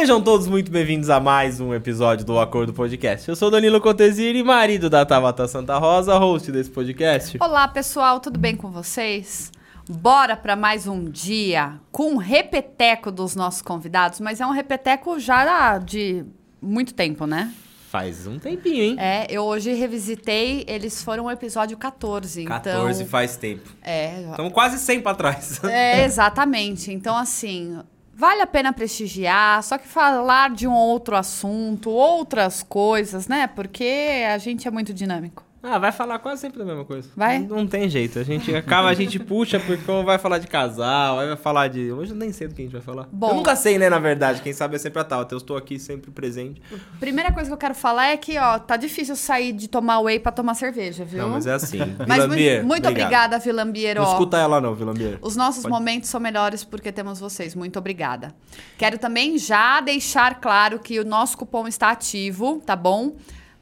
Sejam todos muito bem-vindos a mais um episódio do Acordo Podcast. Eu sou Danilo Contesini, marido da Tabata Santa Rosa, host desse podcast. Olá, pessoal, tudo bem com vocês? Bora para mais um dia com um repeteco dos nossos convidados, mas é um repeteco já de muito tempo, né? Faz um tempinho, hein? É, eu hoje revisitei, eles foram o episódio 14, 14 então... faz tempo. É, Estamos quase 100 pra trás. é, exatamente. Então, assim, vale a pena prestigiar, só que falar de um outro assunto, outras coisas, né? Porque a gente é muito dinâmico. Ah, vai falar quase sempre da mesma coisa. Vai? Não, não tem jeito. A gente acaba, a gente puxa porque vai falar de casal, vai falar de. Hoje eu nem sei do que a gente vai falar. Bom. Eu nunca sei, né, na verdade. Quem sabe é sempre a tal. Eu estou aqui sempre presente. Primeira coisa que eu quero falar é que, ó, tá difícil sair de tomar whey pra tomar cerveja, viu? Não, mas é assim. Mas Vilambier, muito, muito obrigada, Vilambier. Não escuta ela não, Vilambier. Os nossos Pode- momentos são melhores porque temos vocês. Muito obrigada. Quero também já deixar claro que o nosso cupom está ativo, tá bom?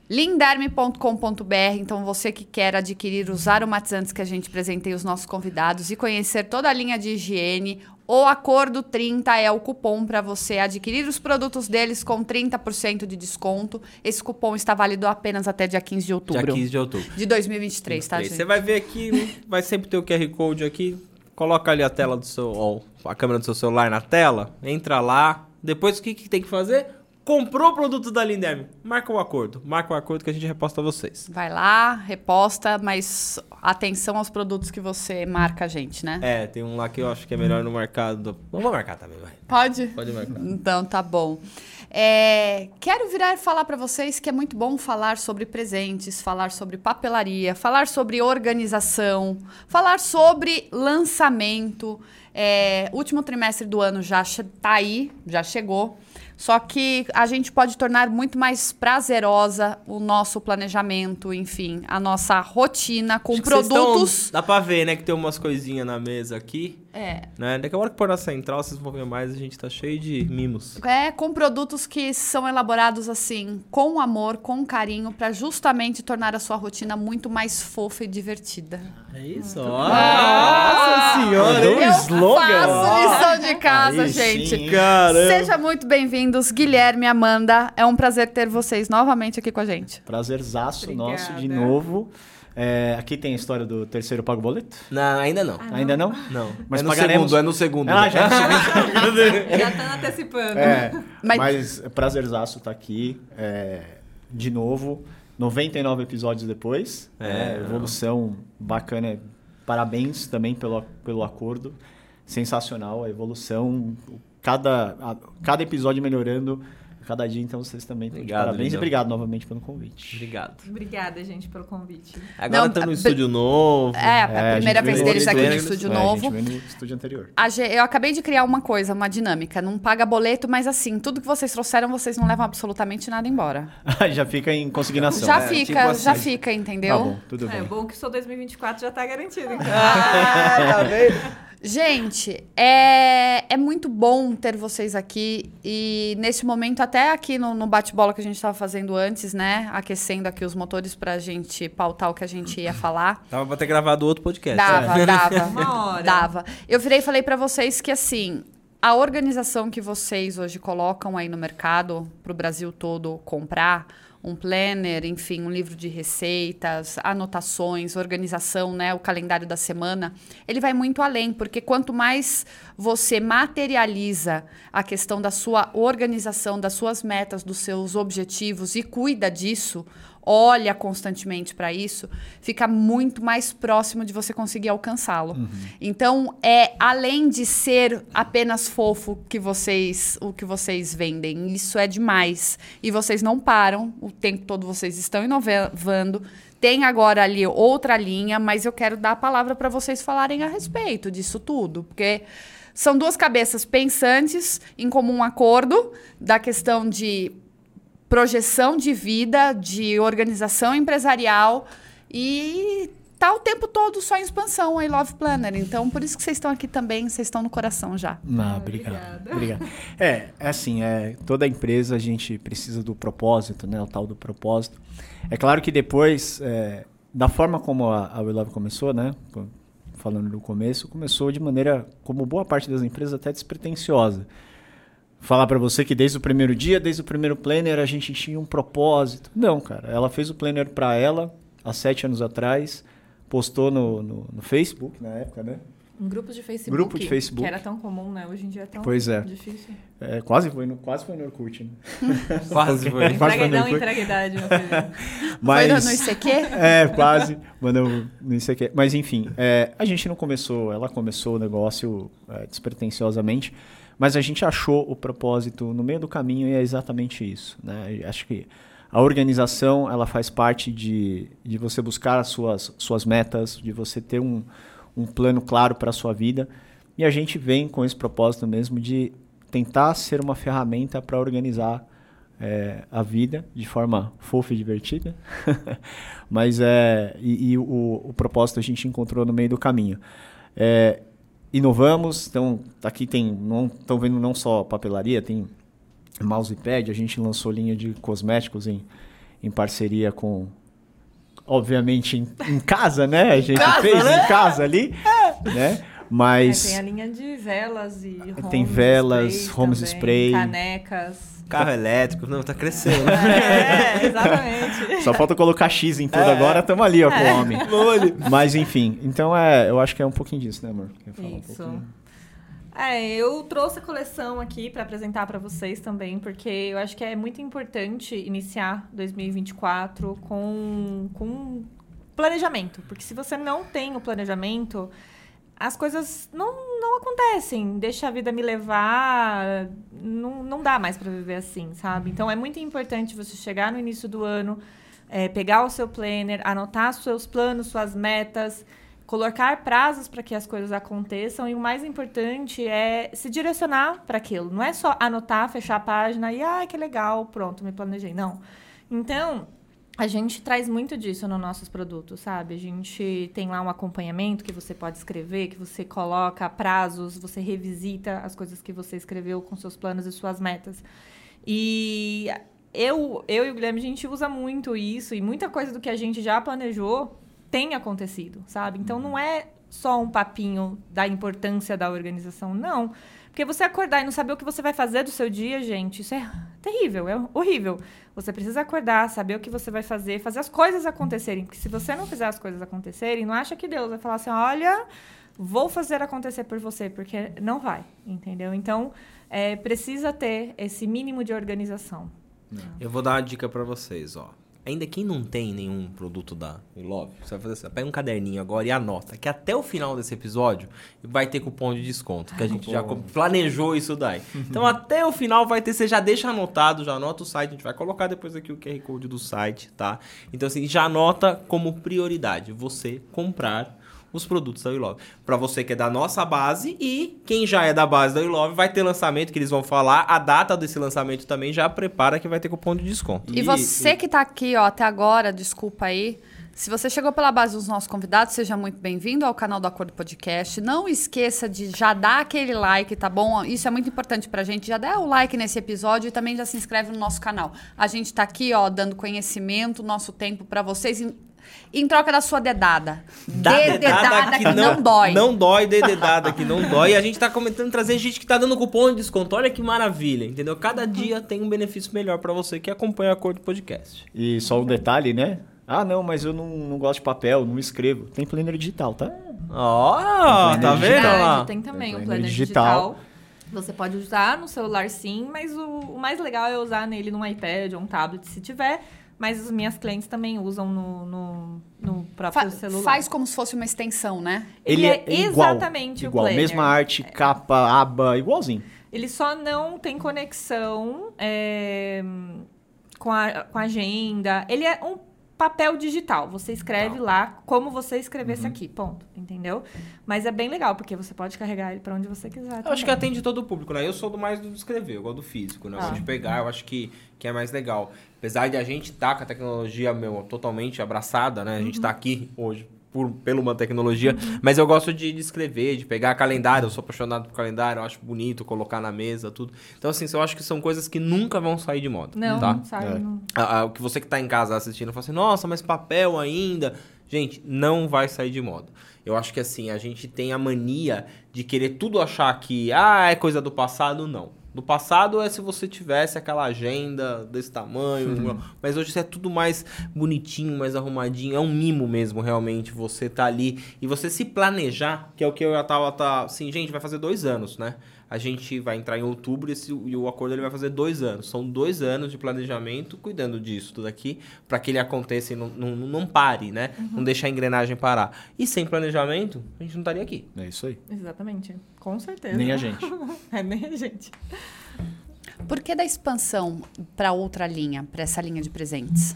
linderme.com.br. Então, você que quer adquirir os aromatizantes que a gente presenteia os nossos convidados e conhecer toda a linha de higiene, o Acordo 30 é o cupom para você adquirir os produtos deles com 30% de desconto. Esse cupom está válido apenas até dia 15 de Dia outubro 15 de outubro. de 2023, tá, gente? Você vai ver aqui, vai sempre ter o QR Code aqui. Coloca ali a tela do seu. Ó, a câmera do seu celular na tela. Entra lá. Depois o que, que tem que fazer? Comprou o produto da Linderme. Marca o acordo. Marca o acordo que a gente reposta vocês. Vai lá, reposta, mas atenção aos produtos que você marca a gente, né? É, tem um lá que eu acho que é melhor no mercado. Não vou marcar também, vai. Pode? Pode marcar. Então, tá bom. É, quero virar e falar para vocês que é muito bom falar sobre presentes, falar sobre papelaria, falar sobre organização, falar sobre lançamento. É, último trimestre do ano já tá aí, já chegou. Só que a gente pode tornar muito mais prazerosa o nosso planejamento, enfim, a nossa rotina com Acho produtos. tão- dá pra ver, né, que tem umas coisinhas na mesa aqui. É, Né? Daqui a hora que pôr na central, vocês vão ver mais. A gente tá cheio de mimos. É, com produtos que são elaborados assim, com amor, com carinho, pra justamente tornar a sua rotina muito mais fofa e divertida. É isso, Ah! Nossa senhora, Mandou um Eu slogan. faço lição de casa, Aí gente. sim. Caramba. Seja muito bem-vindos, Guilherme e Amanda. É um prazer ter vocês novamente aqui com a gente. Prazerzaço Obrigada. nosso de novo. É, aqui tem a história do terceiro pago boleto? Não, ainda não. Ainda não? Não. Mas é no pagaremos- segundo, é no segundo. Ah, já é no segundo. Já tá antecipando. É, Mas- mas, é prazerzaço estar aqui é, de novo. 99 episódios depois. É. É, evolução bacana. Parabéns também pelo, pelo acordo. Sensacional a evolução. Cada, a- cada episódio melhorando. Cada dia, então vocês também estão de Obrigado, parabéns. E obrigado novamente pelo convite. Obrimo. Obrigada, gente, pelo convite. Agora Não, estamos no a- estúdio novo. É, a É, primeira gente vez deles no aqui no estúdio- estúdio É, novo. A gente veio no estúdio anterior. A eu acabei de criar uma coisa, uma dinâmica. Não paga boleto, mas assim, tudo que vocês trouxeram, vocês não levam absolutamente nada embora. já fica em consignação. já é, fica, tipo assim. já fica, entendeu? Tá bom, tudo É bem. bom que só 2024 já tá garantido. Então. Ah, tá vendo? Gente, é, é muito bom ter vocês aqui e nesse momento, até aqui no, no bate-bola que a gente estava fazendo antes, né? Aquecendo aqui os motores pra gente pautar o que a gente ia falar. Tava pra ter gravado outro podcast. Dava, dava. Uma hora. Dava. Eu virei e falei pra vocês que assim, a organização que vocês hoje colocam aí no mercado pro Brasil todo comprar, um planner, enfim, um livro de receitas, anotações, organização, né, o calendário da semana, ele vai muito além, porque quanto mais você materializa a questão da sua organização, das suas metas, dos seus objetivos e cuida disso, olha constantemente para isso, fica muito mais próximo de você conseguir alcançá-lo. Então, é além de ser apenas fofo que vocês o que vocês vendem, isso é demais. E vocês não param, o tempo todo vocês estão inovando. Tem agora ali outra linha, mas eu quero dar a palavra para vocês falarem a respeito disso tudo, porque são duas cabeças pensantes em comum acordo da questão de projeção de vida, de organização empresarial e tá o tempo todo só em expansão, a I Love Planner. Então, por isso que vocês estão aqui também, vocês estão no coração já. Não, obrigado. Obrigado. É, é assim, é, toda empresa a gente precisa do propósito, né? O tal do propósito. É claro que depois, é, da forma como a, a We Love começou, né? Falando no começo, começou de maneira, como boa parte das empresas, até despretensiosa. Falar pra você que desde o primeiro dia, desde o primeiro planner, a gente tinha um propósito. Não, cara. Ela fez o planner pra ela há sete anos atrás, postou no, no, no Facebook na época, né? Um grupo de Facebook. Grupo de Facebook. Que era tão comum, né? Hoje em dia é tão Pois é. difícil. É, quase, foi no, quase foi no Orkut, né? Quase foi. Quase foi no não Orkut. entrega idade, meu filho. Mas... Foi no ICQ? É, quase. Mandou não sei o que. Mas enfim, é, a gente não começou, ela começou o negócio é, despretensiosamente, mas a gente achou o propósito no meio do caminho e é exatamente isso. Né? Acho que a organização ela faz parte de, de você buscar as suas, suas metas, de você ter um, um plano claro para a sua vida. E a gente vem com esse propósito mesmo de tentar ser uma ferramenta para organizar é, a vida de forma fofa e divertida. Mas é. E, e o, o propósito a gente encontrou no meio do caminho. É, inovamos, então aqui tem. Não estão vendo não só papelaria, tem mousepad, a gente lançou linha de cosméticos em, em parceria com. Obviamente em, em casa, né? A gente casa, fez né? em casa ali, né? Mas É, tem a linha de velas e Tem velas, sprays homes também, spray. Canecas. Carro elétrico, não, tá crescendo. É, exatamente. só falta colocar X em tudo É. agora, estamos ali, ó, com o homem. Olha. Mas enfim, então é, eu acho que é um pouquinho disso, né, amor? Um Isso. pouquinho? É, eu trouxe a coleção aqui para apresentar para vocês também, porque eu acho que é muito importante iniciar 2024 com, com planejamento. Porque se você não tem o planejamento, as coisas não, não acontecem. Deixa a vida me levar. Não, não dá mais para viver assim, sabe? Então é muito importante você chegar no início do ano, é, pegar o seu planner, anotar seus planos, suas metas, colocar prazos para que as coisas aconteçam e o mais importante é se direcionar para aquilo. Não é só anotar, fechar a página e ah, que legal, pronto, me planejei. Não. Então, a gente traz muito disso nos nossos produtos, sabe? A gente tem lá um acompanhamento que você pode escrever, que você coloca prazos, você revisita as coisas que você escreveu com seus planos e suas metas. E eu, eu e o Guilherme, a gente usa muito isso e muita coisa do que a gente já planejou tem acontecido, sabe? Então não é só um papinho da importância da organização, não. Porque você acordar e não saber o que você vai fazer do seu dia, gente, isso é terrível, é horrível. Você precisa acordar, saber o que você vai fazer, fazer as coisas acontecerem. Porque se você não fizer as coisas acontecerem, não acha que Deus vai falar assim: olha, vou fazer acontecer por você, porque não vai, entendeu? Então, é, precisa ter esse mínimo de organização. Eu vou dar uma dica pra vocês, ó. Ainda quem não tem nenhum produto da Love, você vai fazer assim, pega um caderninho agora e anota que até o final desse episódio vai ter cupom de desconto, que a gente já planejou isso daí. Então até o final vai ter, você já deixa anotado, já anota o site, a gente vai colocar depois aqui o QR Code do site, tá? Então assim, já anota como prioridade você comprar os produtos da WeLove. Pra você que é da nossa base e quem já é da base da WeLove vai ter lançamento que eles vão falar, a data desse lançamento também já prepara que vai ter cupom de desconto. E você que tá aqui, ó, até agora, desculpa aí. Se você chegou pela base dos nossos convidados, seja muito bem-vindo ao canal do Acordo Podcast. Não esqueça de já dar aquele like, tá bom? Isso é muito importante pra gente. Já dá o like nesse episódio e também já se inscreve no nosso canal. A gente tá aqui, ó, dando conhecimento, nosso tempo pra vocês em, troca da sua dedada. Dá Dedada que não, dói. Não dói, dê dedada que não dói. E a gente tá comentando trazer gente que tá dando cupom de desconto. Olha que maravilha, entendeu? Cada dia tem um benefício melhor pra você que acompanha o Acordo Podcast. E só um detalhe, né? Ah, não, mas eu não, não gosto de papel, não escrevo. Tem planner digital, tá? Ó, tá Planner vendo Verdade, lá? Tem também Tem um planner planner digital. digital. Você pode usar no celular sim, mas o, o mais legal é usar nele num iPad ou um tablet se tiver. Mas as minhas clientes também usam no, no, no próprio Fa- celular. faz como se fosse uma extensão, né? Ele, é, igual, exatamente o igual. planner. Mesma arte, capa, aba, igualzinho. Ele só não tem conexão é, com, a, com a agenda. Ele é um papel digital. Você escreve lá como você escrevesse Uhum. aqui, ponto. Entendeu? Mas é bem legal, porque você pode carregar ele pra onde você quiser. Eu acho que também. atende todo o público, né? Eu sou do mais do escrever, eu gosto do físico, né? Eu Ah. gosto de pegar, eu acho que, que é mais legal. Apesar de a gente estar com a tecnologia, meu, totalmente abraçada, né? A gente tá aqui hoje por, pela uma tecnologia, mas eu gosto de, de escrever, de pegar calendário, eu sou apaixonado por calendário, eu acho bonito colocar na mesa, tudo. Então, assim, eu acho que são coisas que nunca vão sair de moda, Não, tá? não sabe. É. não- que você que tá em casa assistindo fala assim, nossa, mas papel ainda. Gente, não vai sair de moda. Eu acho que assim, a gente tem a mania de querer tudo achar que, ah, é coisa do passado, não. No passado é se você tivesse aquela agenda desse tamanho, mas hoje isso é tudo mais bonitinho, mais arrumadinho. É um mimo mesmo, realmente. Você tá ali e você se planejar, que é o que eu já tava, tá, assim, gente, vai fazer dois anos, né? A gente vai entrar em outubro esse, e o acordo ele vai fazer dois anos. São dois anos de planejamento cuidando disso tudo aqui para que ele aconteça e não, não, não pare, né? Não deixar a engrenagem parar. E sem planejamento, a gente não estaria aqui. É isso aí. Exatamente. Com certeza. Nem a gente. é, nem a gente. Por que da expansão para outra linha, para essa linha de presentes?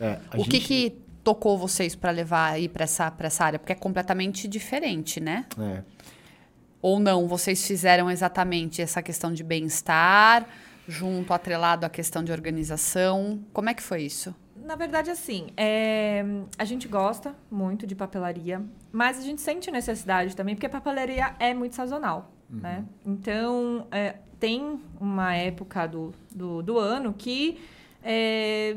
É, a o que gente- que tocou vocês para levar aí para essa, pra essa área? Porque é completamente diferente, né? É. Ou não, vocês fizeram exatamente essa questão de bem-estar, junto, atrelado à questão de organização. Como é que foi isso? Na verdade, assim, é, a gente gosta muito de papelaria, mas a gente sente necessidade também, porque a papelaria é muito sazonal, né? Então, é, tem uma época do, do, do ano que é,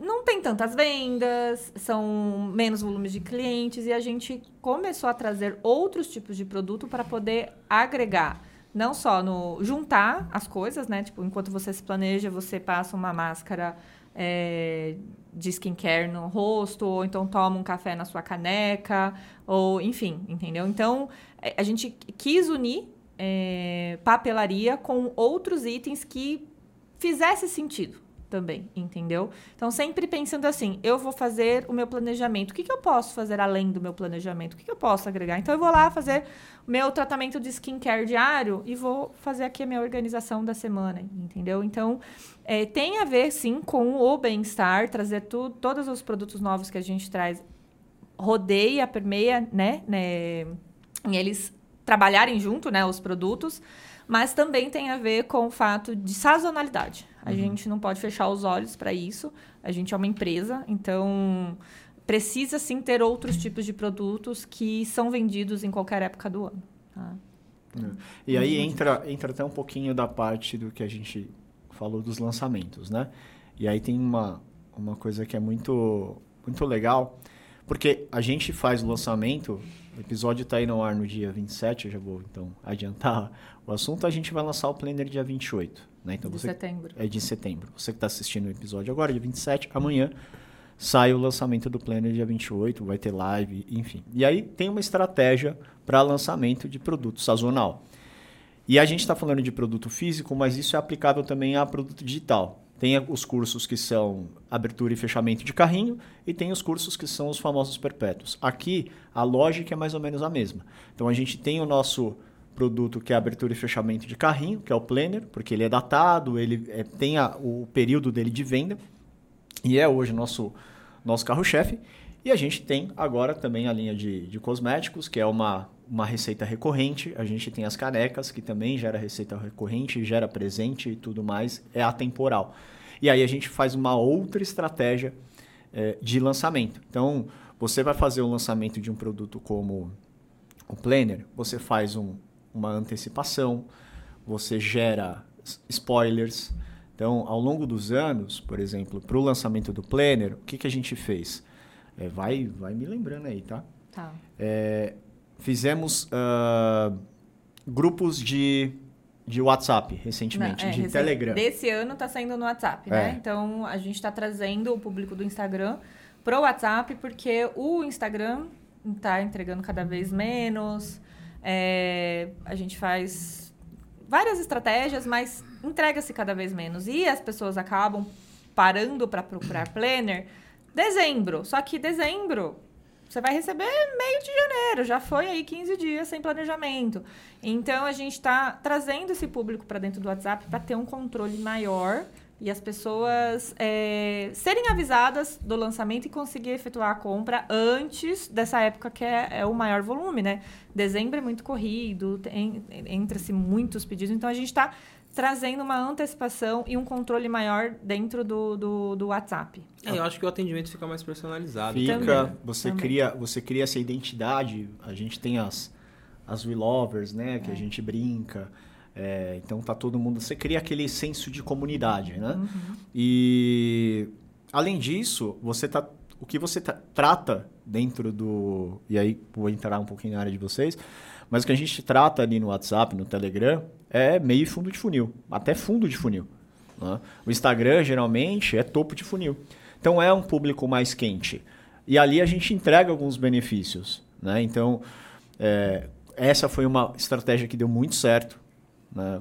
não tem tantas vendas, são menos volumes de clientes, e a gente começou a trazer outros tipos de produto para poder agregar. Não só no juntar as coisas, né? Tipo, enquanto você se planeja, você passa uma máscara é, de skincare no rosto, ou então toma um café na sua caneca, ou enfim, entendeu? Então, é, a gente quis unir é, papelaria com outros itens que fizesse sentido também, entendeu? Então, sempre pensando assim, eu vou fazer o meu planejamento. O que, que eu posso fazer além do meu planejamento? O que, que eu posso agregar? Então, eu vou lá fazer meu tratamento de skincare diário e vou fazer aqui a minha organização da semana, entendeu? Então, é, tem a ver, sim, com o bem-estar, trazer tu, todos os produtos novos que a gente traz, rodeia, permeia, né, né, em eles trabalharem junto, né, os produtos, mas também tem a ver com o fato de sazonalidade. A gente não pode fechar os olhos para isso. A gente é uma empresa, então precisa sim ter outros tipos de produtos que são vendidos em qualquer época do ano. tá? E aí entra, entra até um pouquinho da parte do que a gente falou dos lançamentos, né? E aí tem uma, uma coisa que é muito, muito legal, porque a gente faz o lançamento, o episódio está aí no ar no dia 27, eu já vou então adiantar o assunto, a gente vai lançar o planner dia 28, né? Então de você setembro. é de setembro. Você que está assistindo o episódio agora, dia 27, amanhã sai o lançamento do Planner dia 28, vai ter live, enfim. E aí tem uma estratégia para lançamento de produto sazonal. E a gente está falando de produto físico, mas isso é aplicável também a produto digital. Tem os cursos que são abertura e fechamento de carrinho e tem os cursos que são os famosos perpétuos. Aqui a lógica é mais ou menos a mesma. Então a gente tem o nosso produto que é abertura e fechamento de carrinho, que é o planner, porque ele é datado, ele é, tem a- o período dele de venda e é hoje nosso nosso carro-chefe. E a gente tem agora também a linha de, de cosméticos, que é uma, uma receita recorrente. A gente tem as canecas, que também gera receita recorrente, gera presente e tudo mais, é atemporal. E aí a gente faz uma outra estratégia eh, de lançamento. Então, você vai fazer o lançamento de um produto como o Planner, você faz um- uma antecipação, você gera spoilers. Então, ao longo dos anos, por exemplo, para o lançamento do Planner, o que, que a gente fez? É, vai, vai me lembrando aí, tá? Tá. É, fizemos ah, grupos de, de WhatsApp recentemente, Não, é, de recém- Telegram. Desse ano tá saindo no WhatsApp, É. né? Então a gente tá trazendo o público do Instagram pro WhatsApp, porque o Instagram tá entregando cada vez menos. é, a gente faz várias estratégias, mas entrega-se cada vez menos. E as pessoas acabam parando para procurar planner dezembro. Só que dezembro você vai receber meio de janeiro, já foi aí 15 dias sem planejamento. Então a gente está trazendo esse público para dentro do WhatsApp para ter um controle maior e as pessoas é, serem avisadas do lançamento e conseguir efetuar a compra antes dessa época que é, é o maior volume, né? Dezembro é muito corrido, entra-se muitos pedidos, então a gente está trazendo uma antecipação e um controle maior dentro do, do, do WhatsApp. É, eu acho que o atendimento fica mais personalizado. Fica, Também, você também. cria, você cria essa identidade. A gente tem as as We Lovers, né, É. que a gente brinca. É, então tá todo mundo, você cria aquele senso de comunidade, né? Uhum. E além disso, você tá o que você tra- trata dentro do e aí vou entrar um pouquinho na área de vocês, mas o que a gente trata ali no WhatsApp, no Telegram, é meio fundo de funil, até fundo de funil. Né? O Instagram, geralmente, é topo de funil. Então, é um público mais quente. E ali a gente entrega alguns benefícios. Né? Então, é, essa foi uma estratégia que deu muito certo. Né?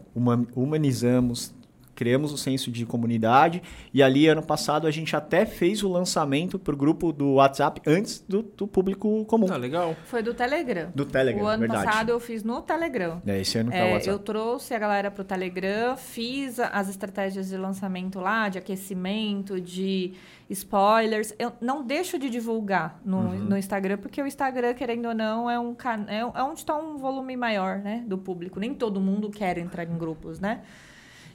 Humanizamos, criamos o senso de comunidade e ali ano passado a gente até fez o lançamento para o grupo do WhatsApp antes do, do, público comum. Ah, legal. Foi do Telegram. Do Telegram, O ano verdade. passado eu fiz no Telegram. É, esse ano tá o É, WhatsApp. eu trouxe a galera pro Telegram, fiz as estratégias de lançamento lá, de aquecimento, de spoilers. Eu não deixo de divulgar no, Uhum. no Instagram, porque o Instagram, querendo ou não, é, um, can- é, é onde está um volume maior né, do público. Nem todo mundo quer entrar em grupos, né?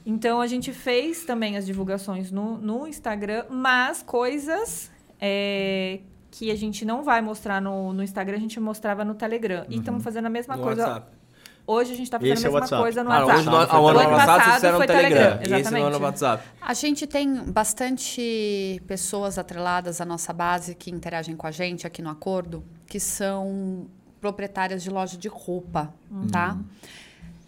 Então, a gente fez também as divulgações no, no Instagram, mas coisas é, que a gente não vai mostrar no, no Instagram, a gente mostrava no Telegram. E estamos fazendo a mesma No coisa WhatsApp. Hoje a gente está fazendo Esse a é o mesma WhatsApp. coisa no Ah, WhatsApp. hoje, no, Foi ao ano passado, no passado foi Telegram. Telegram, E esse no ano exatamente. WhatsApp. A gente tem bastante pessoas atreladas à nossa base que interagem com a gente aqui no acordo, que são proprietárias de loja de roupa, tá?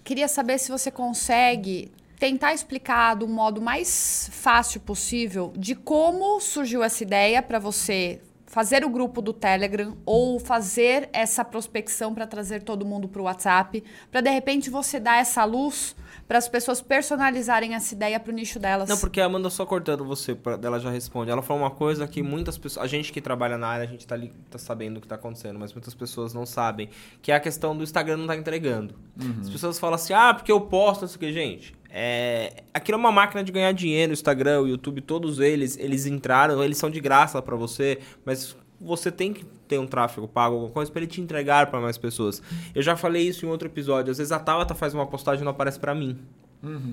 Queria saber se você consegue tentar explicar do modo mais fácil possível de como surgiu essa ideia para você fazer o grupo do Telegram ou fazer essa prospecção para trazer todo mundo para o WhatsApp, para de repente você dar essa luz para as pessoas personalizarem essa ideia para o nicho delas. Não, porque a Amanda só cortando você, pra, ela já responde. Ela falou uma coisa que muitas pessoas. A gente que trabalha na área, a gente tá, ali, tá sabendo o que tá acontecendo, mas muitas pessoas não sabem. Que é a questão do Instagram não tá entregando. As pessoas falam assim, ah, porque eu posto, não sei o que, gente. É, aquilo é uma máquina de ganhar dinheiro, o Instagram, o YouTube, todos eles, eles entraram, eles são de graça pra você, mas você tem que ter um tráfego pago, alguma coisa, pra ele te entregar pra mais pessoas. Eu já falei isso em outro episódio. Às vezes a Tabata faz uma postagem e não aparece pra mim.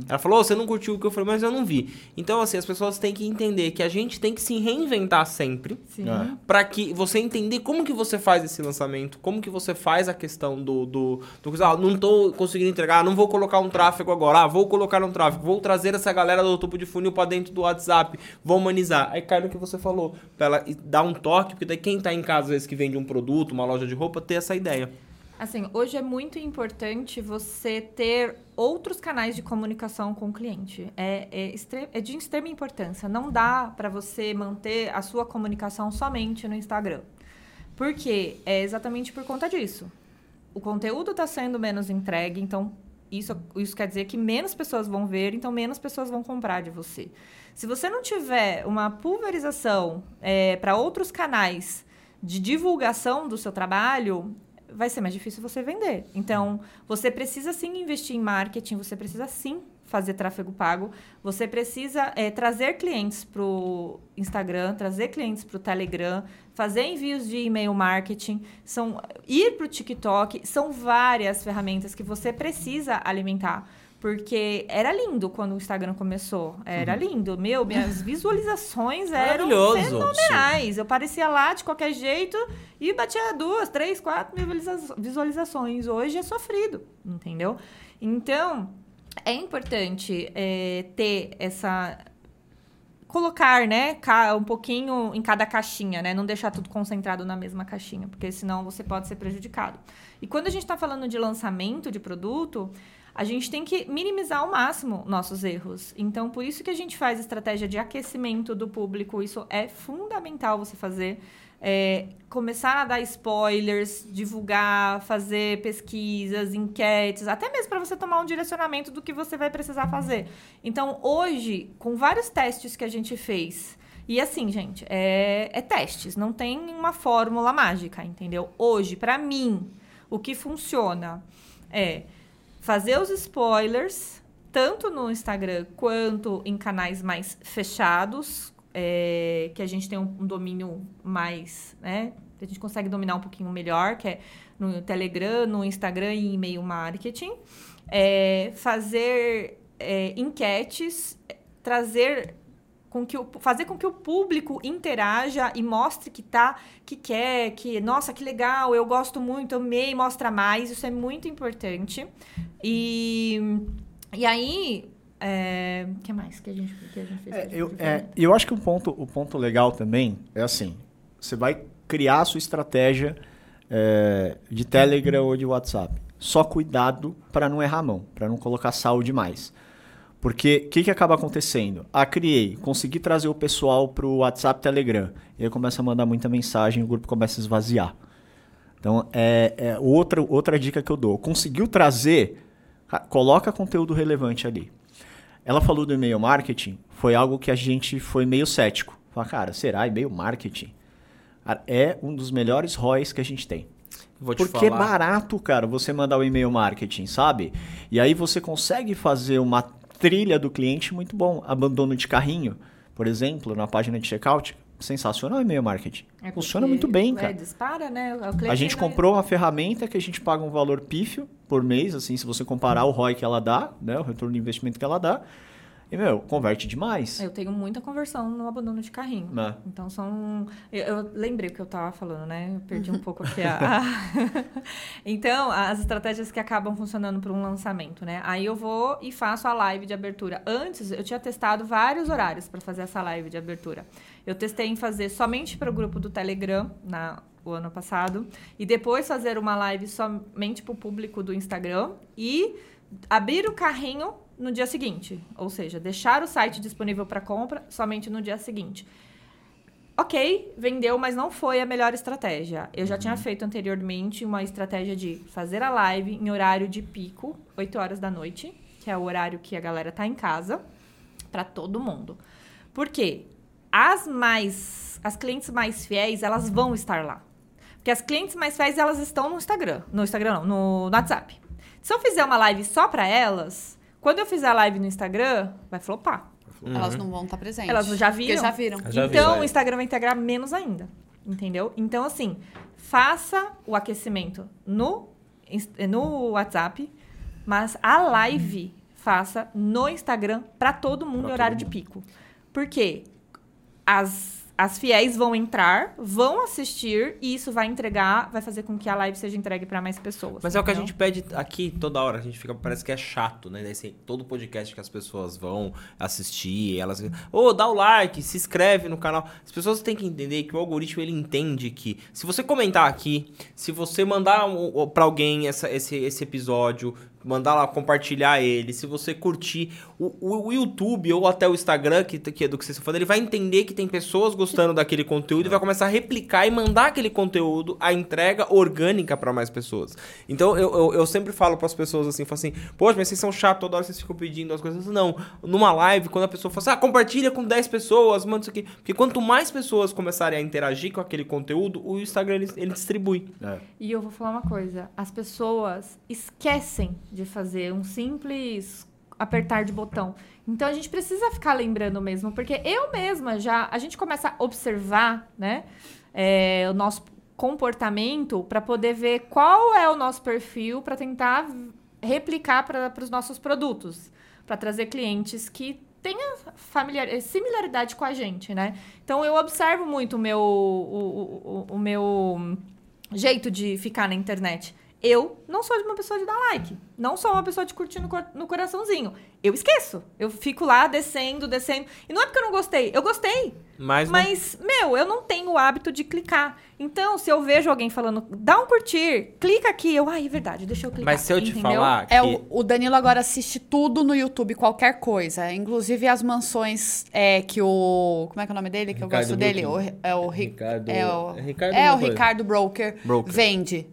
Ela falou, "Ô, você não curtiu o que eu falei, mas eu não vi. Então, assim, as pessoas têm que entender que a gente tem que se reinventar sempre. É. Pra que você entender como que você faz esse lançamento, como que você faz a questão do... do, do ah, não tô conseguindo entregar, não vou colocar um tráfego agora, ah, vou colocar um tráfego, vou trazer essa galera do topo de funil pra dentro do WhatsApp, vou humanizar. Aí cai no que você falou, pra ela dar um toque, porque daí quem tá em casa, às vezes, que vende um produto, uma loja de roupa, ter essa ideia. Assim, hoje é muito importante você ter outros canais de comunicação com o cliente. É, é, é de extrema importância. Não dá para você manter a sua comunicação somente no Instagram. Por quê? É exatamente por conta disso. O conteúdo está sendo menos entregue, então isso, isso quer dizer que menos pessoas vão ver, então menos pessoas vão comprar de você. Se você não tiver uma pulverização para outros canais de divulgação do seu trabalho, vai ser mais difícil você vender. Então, você precisa sim investir em marketing, você precisa sim fazer tráfego pago, você precisa eh, trazer clientes para o Instagram, trazer clientes para o Telegram, fazer envios de e-mail marketing, são ir para o TikTok, são várias ferramentas que você precisa alimentar. Porque era lindo quando o Instagram começou. Era lindo. Meu, minhas visualizações eram fenomenais. Eu parecia lá de qualquer jeito e batia duas, três, quatro mil visualiza- visualizações. Hoje é sofrido, entendeu? Então, é importante é, ter essa colocar, né, um pouquinho em cada caixinha, né, não deixar tudo concentrado na mesma caixinha, porque senão você pode ser prejudicado. E quando a gente está falando de lançamento de produto, a gente tem que minimizar ao máximo nossos erros. Então, por isso que a gente faz estratégia de aquecimento do público. Isso é fundamental você fazer. É, começar a dar spoilers, divulgar, fazer pesquisas, enquetes, até mesmo para você tomar um direcionamento do que você vai precisar fazer. Então, hoje, com vários testes que a gente fez, e assim, gente, é, é testes, não tem uma fórmula mágica, entendeu? Hoje, para mim, o que funciona é fazer os spoilers, tanto no Instagram quanto em canais mais fechados, é, que a gente tem um, um domínio mais, né? A gente consegue dominar um pouquinho melhor, que é no Telegram, no Instagram e e-mail marketing. É, fazer é, enquetes, trazer com que o, fazer com que o público interaja e mostre que tá, que quer, que, nossa, que legal, eu gosto muito, amei, mostra mais, isso é muito importante. E, e aí, é, o que mais que a gente, que a gente fez? É, eu, é, eu acho que o ponto, o ponto legal também é assim: você vai criar a sua estratégia é, de Telegram ou de WhatsApp. só cuidado para não errar a mão, para não colocar sal demais. Porque o que, que acaba acontecendo? Ah, criei, consegui trazer o pessoal para o WhatsApp Telegram. E aí começa a mandar muita mensagem e o grupo começa a esvaziar. Então, é, é outra, outra dica que eu dou. Conseguiu trazer, coloca conteúdo relevante ali. Ela falou do e-mail marketing, foi algo que a gente foi meio cético. Fala, cara, será e-mail marketing? É um dos melhores ROIs que a gente tem. Porque falar. é barato, cara, você mandar o e-mail marketing, sabe? E aí você consegue fazer uma trilha do cliente muito bom. Abandono de carrinho, por exemplo, na página de checkout, sensacional e-mail marketing. É Funciona muito bem, é, cara. É, dispara, né? a gente comprou uma ferramenta que a gente paga um valor pífio por mês, assim, se você comparar o ROI que ela dá, né, o retorno de investimento que ela dá, e, meu, converte demais. Eu tenho muita conversão no abandono de carrinho. É. Então, são... Eu, eu, lembrei o que eu estava falando, né? Eu perdi um pouco aqui a... então, as estratégias que acabam funcionando para um lançamento, né? Aí eu vou e faço a live de abertura. Antes, eu tinha testado vários horários para fazer essa live de abertura. Eu testei em fazer somente para o grupo do Telegram, na o ano passado, e depois fazer uma live somente para o público do Instagram e abrir o carrinho no dia seguinte, ou seja, deixar o site disponível para compra somente no dia seguinte. Ok, vendeu, mas não foi a melhor estratégia. Eu já uhum. tinha feito anteriormente uma estratégia de fazer a live em horário de pico, 8 horas da noite, que é o horário que a galera tá em casa, para todo mundo. Por quê? As mais as clientes mais fiéis, elas vão estar lá. Porque as clientes mais fiéis, elas estão no Instagram, no Instagram não, no, no WhatsApp. Se eu fizer uma live só para elas, quando eu fizer a live no Instagram, vai flopar. Uhum. Elas não vão estar presentes. Elas já viram? já viram. Já então, vi, o Instagram vai integrar menos ainda. Entendeu? Então, assim, faça o aquecimento no, no WhatsApp, mas a live faça no Instagram para todo mundo pra em horário de pico. Por quê? As as fiéis vão entrar, vão assistir e isso vai entregar, vai fazer com que a live seja entregue para mais pessoas. Mas é o que a gente pede aqui toda hora, a gente fica parece que é chato, né? Todo podcast que as pessoas vão assistir, elas, ô, oh, dá o like, se inscreve no canal. As pessoas têm que entender que o algoritmo ele entende que se você comentar aqui, se você mandar para alguém essa, esse, esse episódio, mandar lá compartilhar ele, se você curtir o, o, o, YouTube ou até o Instagram, que, que é do que vocês estão falando, ele vai entender que tem pessoas gostando daquele conteúdo e vai começar a replicar e mandar aquele conteúdo, a entrega orgânica para mais pessoas. Então eu, eu, eu sempre falo para as pessoas assim, falo assim, poxa, mas vocês são chatos, toda hora vocês ficam pedindo as coisas. Não, numa live, quando a pessoa fala assim, ah, compartilha com 10 pessoas, manda isso aqui. Porque quanto mais pessoas começarem a interagir com aquele conteúdo, o Instagram ele, ele distribui. É. E eu vou falar uma coisa, as pessoas esquecem de fazer um simples apertar de botão. Então a gente precisa ficar lembrando mesmo, porque eu mesma já a gente começa a observar, né, é, o nosso comportamento para poder ver qual é o nosso perfil para tentar replicar para os nossos produtos, para trazer clientes que tenham familiar, similaridade com a gente, né? Então eu observo muito o meu o, o, o meu jeito de ficar na internet. Eu não sou de uma pessoa de dar like. Não sou uma pessoa de curtir no, no coraçãozinho. Eu esqueço. Eu fico lá descendo, descendo. E não é porque eu não gostei. Eu gostei. Mas, mas não... meu, eu não tenho o hábito de clicar. Então, se eu vejo alguém falando, dá um curtir, clica aqui. Eu, ai, é verdade, deixa eu clicar. Mas se eu te entendeu? falar. Que... É, o, o, Danilo agora assiste tudo no YouTube, qualquer coisa. Inclusive as mansões é, que o. Como é que é o nome dele? Que Ricardo eu gosto dele? O, é o Ricardo. É o, Ricardo, é o Ricardo Broker, Broker. Vende.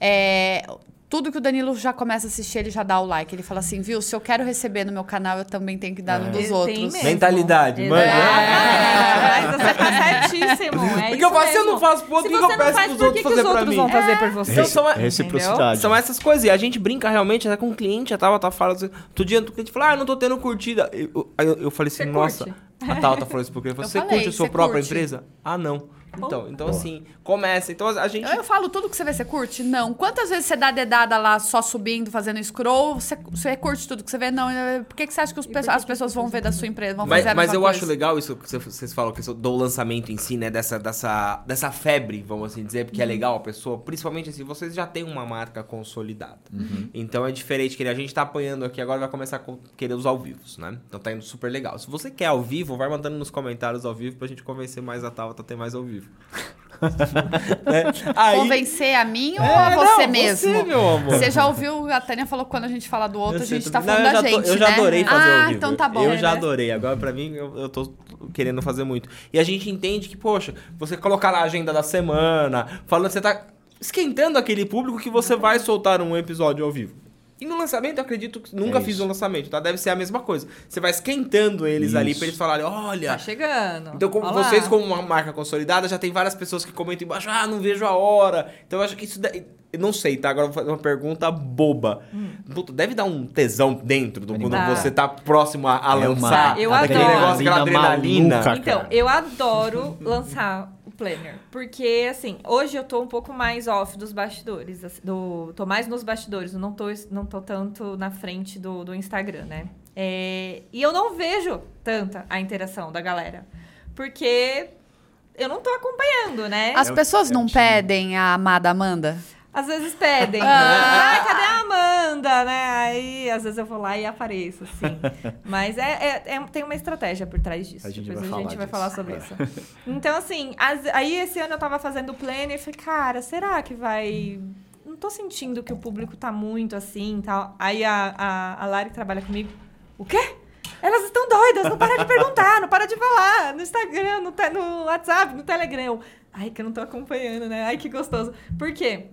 É, tudo que o Danilo já começa a assistir, ele já dá o like. Ele fala assim, viu? Se eu quero receber no meu canal, eu também tenho que dar é. no dos outros. Mentalidade, mano. É, é, você tá certíssimo. É Porque eu faço, se eu não faço pro outro, por que eu peço faz, pros outros fazer pra mim? vão fazer por você? Então, são, Reciprocidade. São essas coisas. E a gente brinca realmente, até com o cliente, a Tava tá falando assim, outro dia o cliente falou, ah, não tô tendo curtida. Eu, eu, eu falei assim, você nossa, curte? a Tava tá falando isso porque você falei, curte a sua própria curte. empresa? Ah, não. Então, então assim, começa. Então a gente. Eu falo tudo que você vê, você curte? Não. Quantas vezes você dá dedada lá só subindo, fazendo scroll? Você, você curte tudo que você vê? Não. Por que, que você acha que os, as pessoas vão ver da sua empresa? Vão mas fazer mas eu coisa? acho legal isso que vocês falam, que do lançamento em si, né? Dessa, dessa, dessa febre, vamos assim dizer, porque é uhum. é legal a pessoa. Principalmente assim, vocês já têm uma marca consolidada. Uhum. Então é diferente que a gente tá apanhando aqui, agora vai começar a querer os ao vivo, né? Então tá indo super legal. Se você quer ao vivo, vai mandando nos comentários ao vivo pra gente convencer mais a Tava a ter mais ao vivo. Né? Aí, Convencer a mim ou É, a você não, mesmo? Você, meu amor. Você já ouviu, a Tânia falou que quando a gente fala do outro, Eu a gente tá Não, falando eu da já tô- gente, Eu já né? adorei fazer ah, ao vivo. então tá bom. Eu já né? adorei. Agora, pra mim, eu, eu tô querendo fazer muito. E a gente entende que, poxa, você colocar na agenda da semana, falando que você tá esquentando aquele público que você vai soltar um episódio ao vivo. E no lançamento, eu acredito que nunca É fiz um lançamento, tá? Deve ser a mesma coisa. Você vai esquentando eles ali Isso. pra eles falarem, olha, Tá chegando. então, como vocês, como uma marca consolidada, já tem várias pessoas que comentam embaixo, ah, não vejo a hora. Então, eu acho que isso. daí- Eu não sei, tá? Agora eu vou fazer uma pergunta boba. Puta, deve dar um tesão dentro do quando você tá próximo a, a É uma lançar. Eu aquele adoro. negócio, aquela adrenalina. maluca. Então, cara. eu adoro lançar planner. Porque, assim, hoje eu tô um pouco mais off dos bastidores. assim, Do, tô mais nos bastidores, eu não tô, não tô tanto na frente do, do Instagram, né? É, e eu não vejo tanta a interação da galera. Porque eu não tô acompanhando, né? As pessoas não pedem a amada Amanda? Às vezes pedem. Ah. Ai, cadê a Amanda, né? Aí, às vezes eu vou lá e apareço, assim. Mas é, é- é- tem uma estratégia por trás disso. A gente Depois vai a gente vai falar sobre É. isso. Então, assim, as- aí esse ano eu tava fazendo o planner e falei, cara, será que vai... Não tô sentindo que o público tá muito assim e tal. Aí a, a, a Lari que trabalha comigo, o quê? Elas estão doidas, não para de perguntar, não para de falar no Instagram, no, te- no WhatsApp, no Telegram. Ai, que eu não tô acompanhando, né? Ai, que gostoso. Por quê?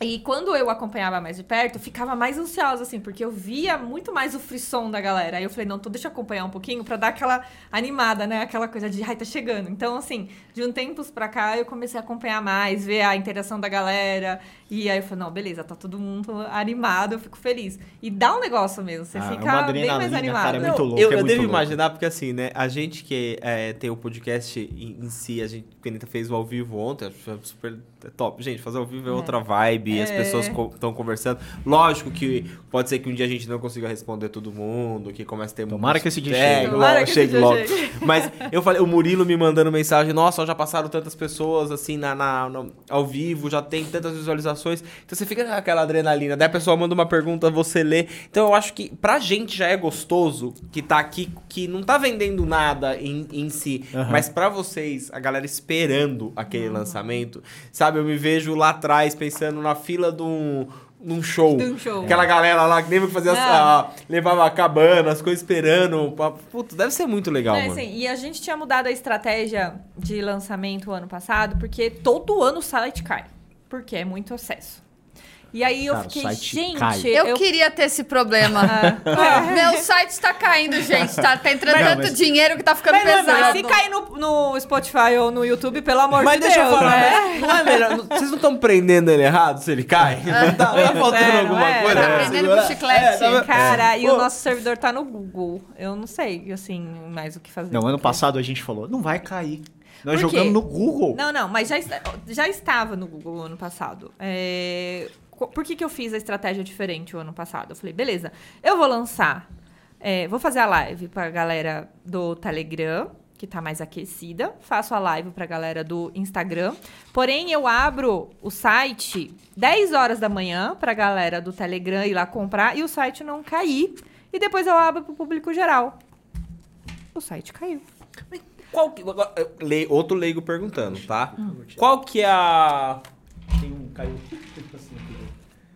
E quando eu acompanhava mais de perto, eu ficava mais ansiosa, assim, porque eu via muito mais o frisson da galera. Aí eu falei, não, então deixa eu acompanhar um pouquinho pra dar aquela animada, né? Aquela coisa de, ai, tá chegando. Então, assim, de um tempos pra cá, eu comecei a acompanhar mais, ver a interação da galera. E aí eu falei, não, beleza, tá todo mundo animado, eu fico feliz. E dá um negócio mesmo, você Ah, é fica uma bem mais animado. cara, é muito louco, eu, é eu muito devo louco. imaginar, porque assim, né? A gente que é, tem o podcast em, em si, a gente que a Anitta fez o ao vivo ontem, acho super top. Gente, fazer ao vivo é, outra vibe, as É. pessoas estão conversando. Lógico que pode ser que um dia a gente não consiga responder todo mundo, que comece a ter Tomara muitos- que esse dia é, chegue. Tomara que chegue dia logo. chegue. Mas eu falei, o Murilo me mandando mensagem, nossa, já passaram tantas pessoas assim na, na- no- ao vivo, já tem tantas visualizações. Então você fica com aquela adrenalina. Daí a pessoa manda uma pergunta, você lê. Então eu acho que pra gente já é gostoso que tá aqui, que não tá vendendo nada em, em si. Aham. Mas pra vocês, a galera esperando aquele lançamento, sabe? Eu me vejo lá atrás pensando na fila de um. Num show. Um show. Aquela galera lá que nem que fazia Ah. a- levava a cabana, as coisas esperando. pra- Puta, deve ser muito legal, É, mano. assim, e a gente tinha mudado a estratégia de lançamento o ano passado, porque todo ano o site cai. Porque é muito acesso. E aí eu Cara, o fiquei, gente, cai. Eu, queria ter esse problema. Meu site está caindo, gente. Tá, tá entrando Mas tanto mas- dinheiro que tá ficando Mas, pesado. mas se cair no, no Spotify ou no YouTube, pelo amor Mas de deixa Deus, eu falar, né? mas não é melhor. Vocês não estão prendendo ele errado se ele cai? Não tá, não tá faltando É, alguma é? coisa? Tá pra prendendo segurar? com chiclete. tá- Cara, e Pô. o nosso servidor tá no Google. Eu não sei, assim, mais o que fazer. Não, ano passado a gente falou, não vai cair. Nós Por quê? jogamos no Google. Não, não, mas já, já estava no Google ano passado. É, Por que, que eu fiz a estratégia diferente o ano passado? Eu falei, beleza, eu vou lançar, é, vou fazer a live pra galera do Telegram, que tá mais aquecida, faço a live pra galera do Instagram, porém eu abro o site 10 horas da manhã pra galera do Telegram ir lá comprar e o site não cair, e depois eu abro pro público geral. O site caiu. Qual que, le- outro leigo perguntando, tá? Qual que é a... Tem um... Caiu...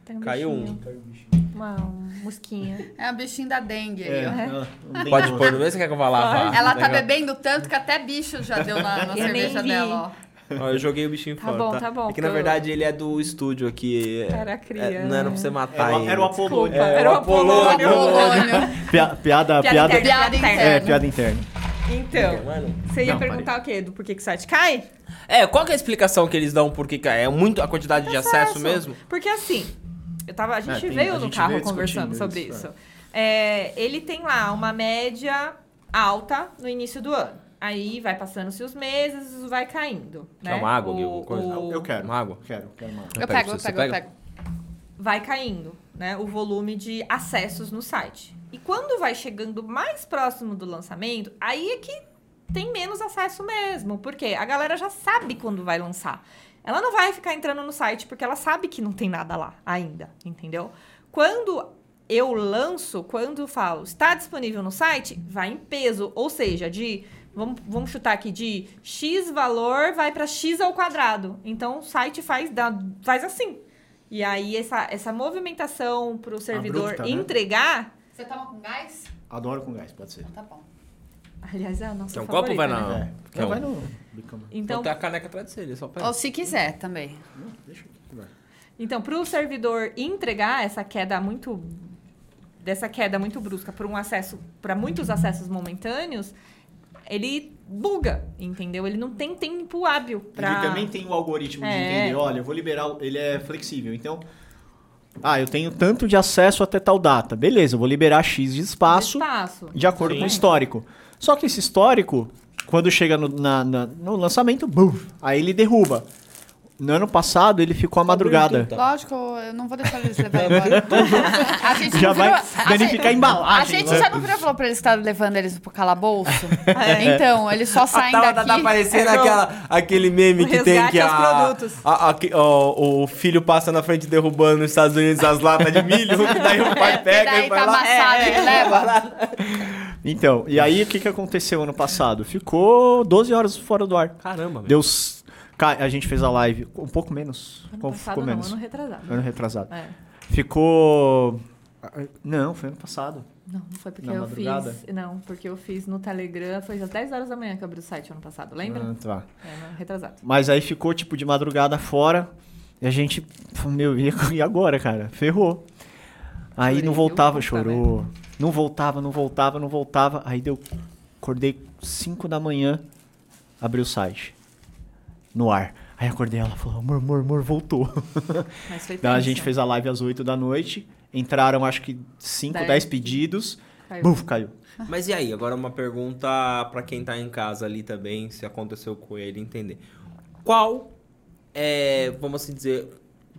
Tem um Caiu um. bichinho, Uma mosquinha. É a bichinho da dengue aí, É, não tem Pode pôr no meio? Você quer que eu vá lavar? Ela tá bebendo tanto que até bicho já deu na, na cerveja vi. dela, ó. Ó, eu joguei o bichinho Tá fora, bom, tá? tá bom, É que na verdade ele é do estúdio aqui. é- Era cria, é- não era pra você matar Era, o- ele. era o Apolônio. É, era o Apolônio. Apolônio. Pia- piada, Piada piada, interna. Piada interna. É, piada interna. Então, Mano. você ia Não, perguntar o quê? Do porquê que o site cai? É, qual que é a explicação que eles dão por que cai? É muito a quantidade de acesso mesmo? Porque assim, eu tava, a gente tem- veio a no gente carro veio conversando sobre isso, isso. É, ele tem lá uma média alta no início do ano. Aí vai passando-se os meses, vai caindo. Quer Né? uma água, O- coisa? o- Eu quero. Uma água? Quero, quero uma água. Eu pego, pego, eu pego, eu pega? pego. vai caindo, né? O volume de acessos no site. E quando vai chegando mais próximo do lançamento, aí é que tem menos acesso mesmo. Porque a galera já sabe quando vai lançar. Ela não vai ficar entrando no site porque ela sabe que não tem nada lá ainda, entendeu? Quando eu lanço, quando eu falo está disponível no site, vai em peso. Ou seja, de vamos, vamos chutar aqui, de X valor vai para X ao quadrado. Então o site faz, dá, faz assim. E aí essa, essa movimentação para o servidor Abrupta, né? entregar. Você toma com gás? Adoro com gás, pode ser. Tá bom. Aliás, é a nossa Quer um favorita, copo ou vai né? na- É, Quer um? vai no. Então Então, tem a caneca atrás de você, só. Ou se quiser também. Não, deixa aqui. vai. então para o servidor entregar essa queda muito dessa queda muito brusca por um acesso para muitos acessos momentâneos, ele buga, entendeu? Ele não tem tempo hábil para Ele também tem o algoritmo de É. entender, olha, eu vou liberar, ele é flexível. Então, ah, eu tenho tanto de acesso até tal data. Beleza, eu vou liberar X de espaço espaço. de acordo Sim. com o histórico. Só que esse histórico, quando chega no, na- na- no lançamento, bum, aí ele derruba. No ano passado, ele ficou a madrugada. Tá. Lógico, eu não vou deixar eles levar embora. a gente Já não vai virou- danificar a gente- embalagem, A gente né? já não virou e falou pra eles que tá levando eles pro calabouço? Então, eles só saem Tá, daqui. tá, tá parecendo É, aquela, aquele meme o que tem que aos a, produtos. a- ó, o filho passa na frente derrubando nos Estados Unidos as latas de milho, que daí o pai É, pega e vai tá lá. amassado, é, ele é, leva. Então, e aí o que, que aconteceu ano passado? Ficou 12 horas fora do ar. Caramba. Deu. ca- A gente fez a live um pouco menos. Ano Ficou passado não, menos. ano retrasado. Ano retrasado. É. Ficou. Não, foi ano passado. Não, não foi porque Na eu madrugada? fiz. Não, porque eu fiz no Telegram, foi às 10 horas da manhã que eu abri o site ano passado, lembra? Ah, tá. É, retrasado. Mas aí ficou tipo de madrugada fora. E a gente. Meu, e agora, cara? Ferrou. Aí Chorei, não voltava, chorou. Não voltava, não voltava, não voltava. Aí deu. Acordei 5 da manhã, abri o site. No ar. Aí acordei ela falou: amor, amor, amor, voltou. Mas foi Então a gente fez a live às 8 da noite. Entraram acho que 5, Dez. 10 pedidos. Caiu. Buf, caiu. Mas e aí, agora uma pergunta pra quem tá em casa ali também, se aconteceu com ele, entender. Qual é, vamos assim dizer,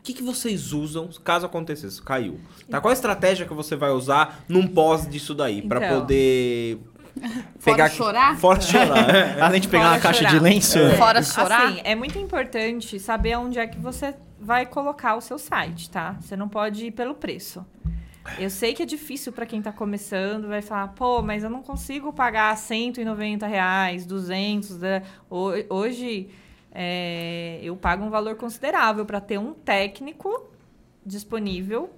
que, que vocês usam caso acontecesse, caiu? Tá? Qual a estratégia que você vai usar num pós disso daí, Pra Então. poder Fora chorar? Fora chorar. é. Além de pegar Fora uma caixa chorar. de lenço. Fora chorar? Assim, é muito importante saber onde é que você vai colocar o seu site, tá? Você não pode ir pelo preço. Eu sei que é difícil para quem tá começando, vai falar, pô, mas eu não consigo pagar 190 reais, 200. né? Ho- Hoje é, eu pago um valor considerável para ter um técnico disponível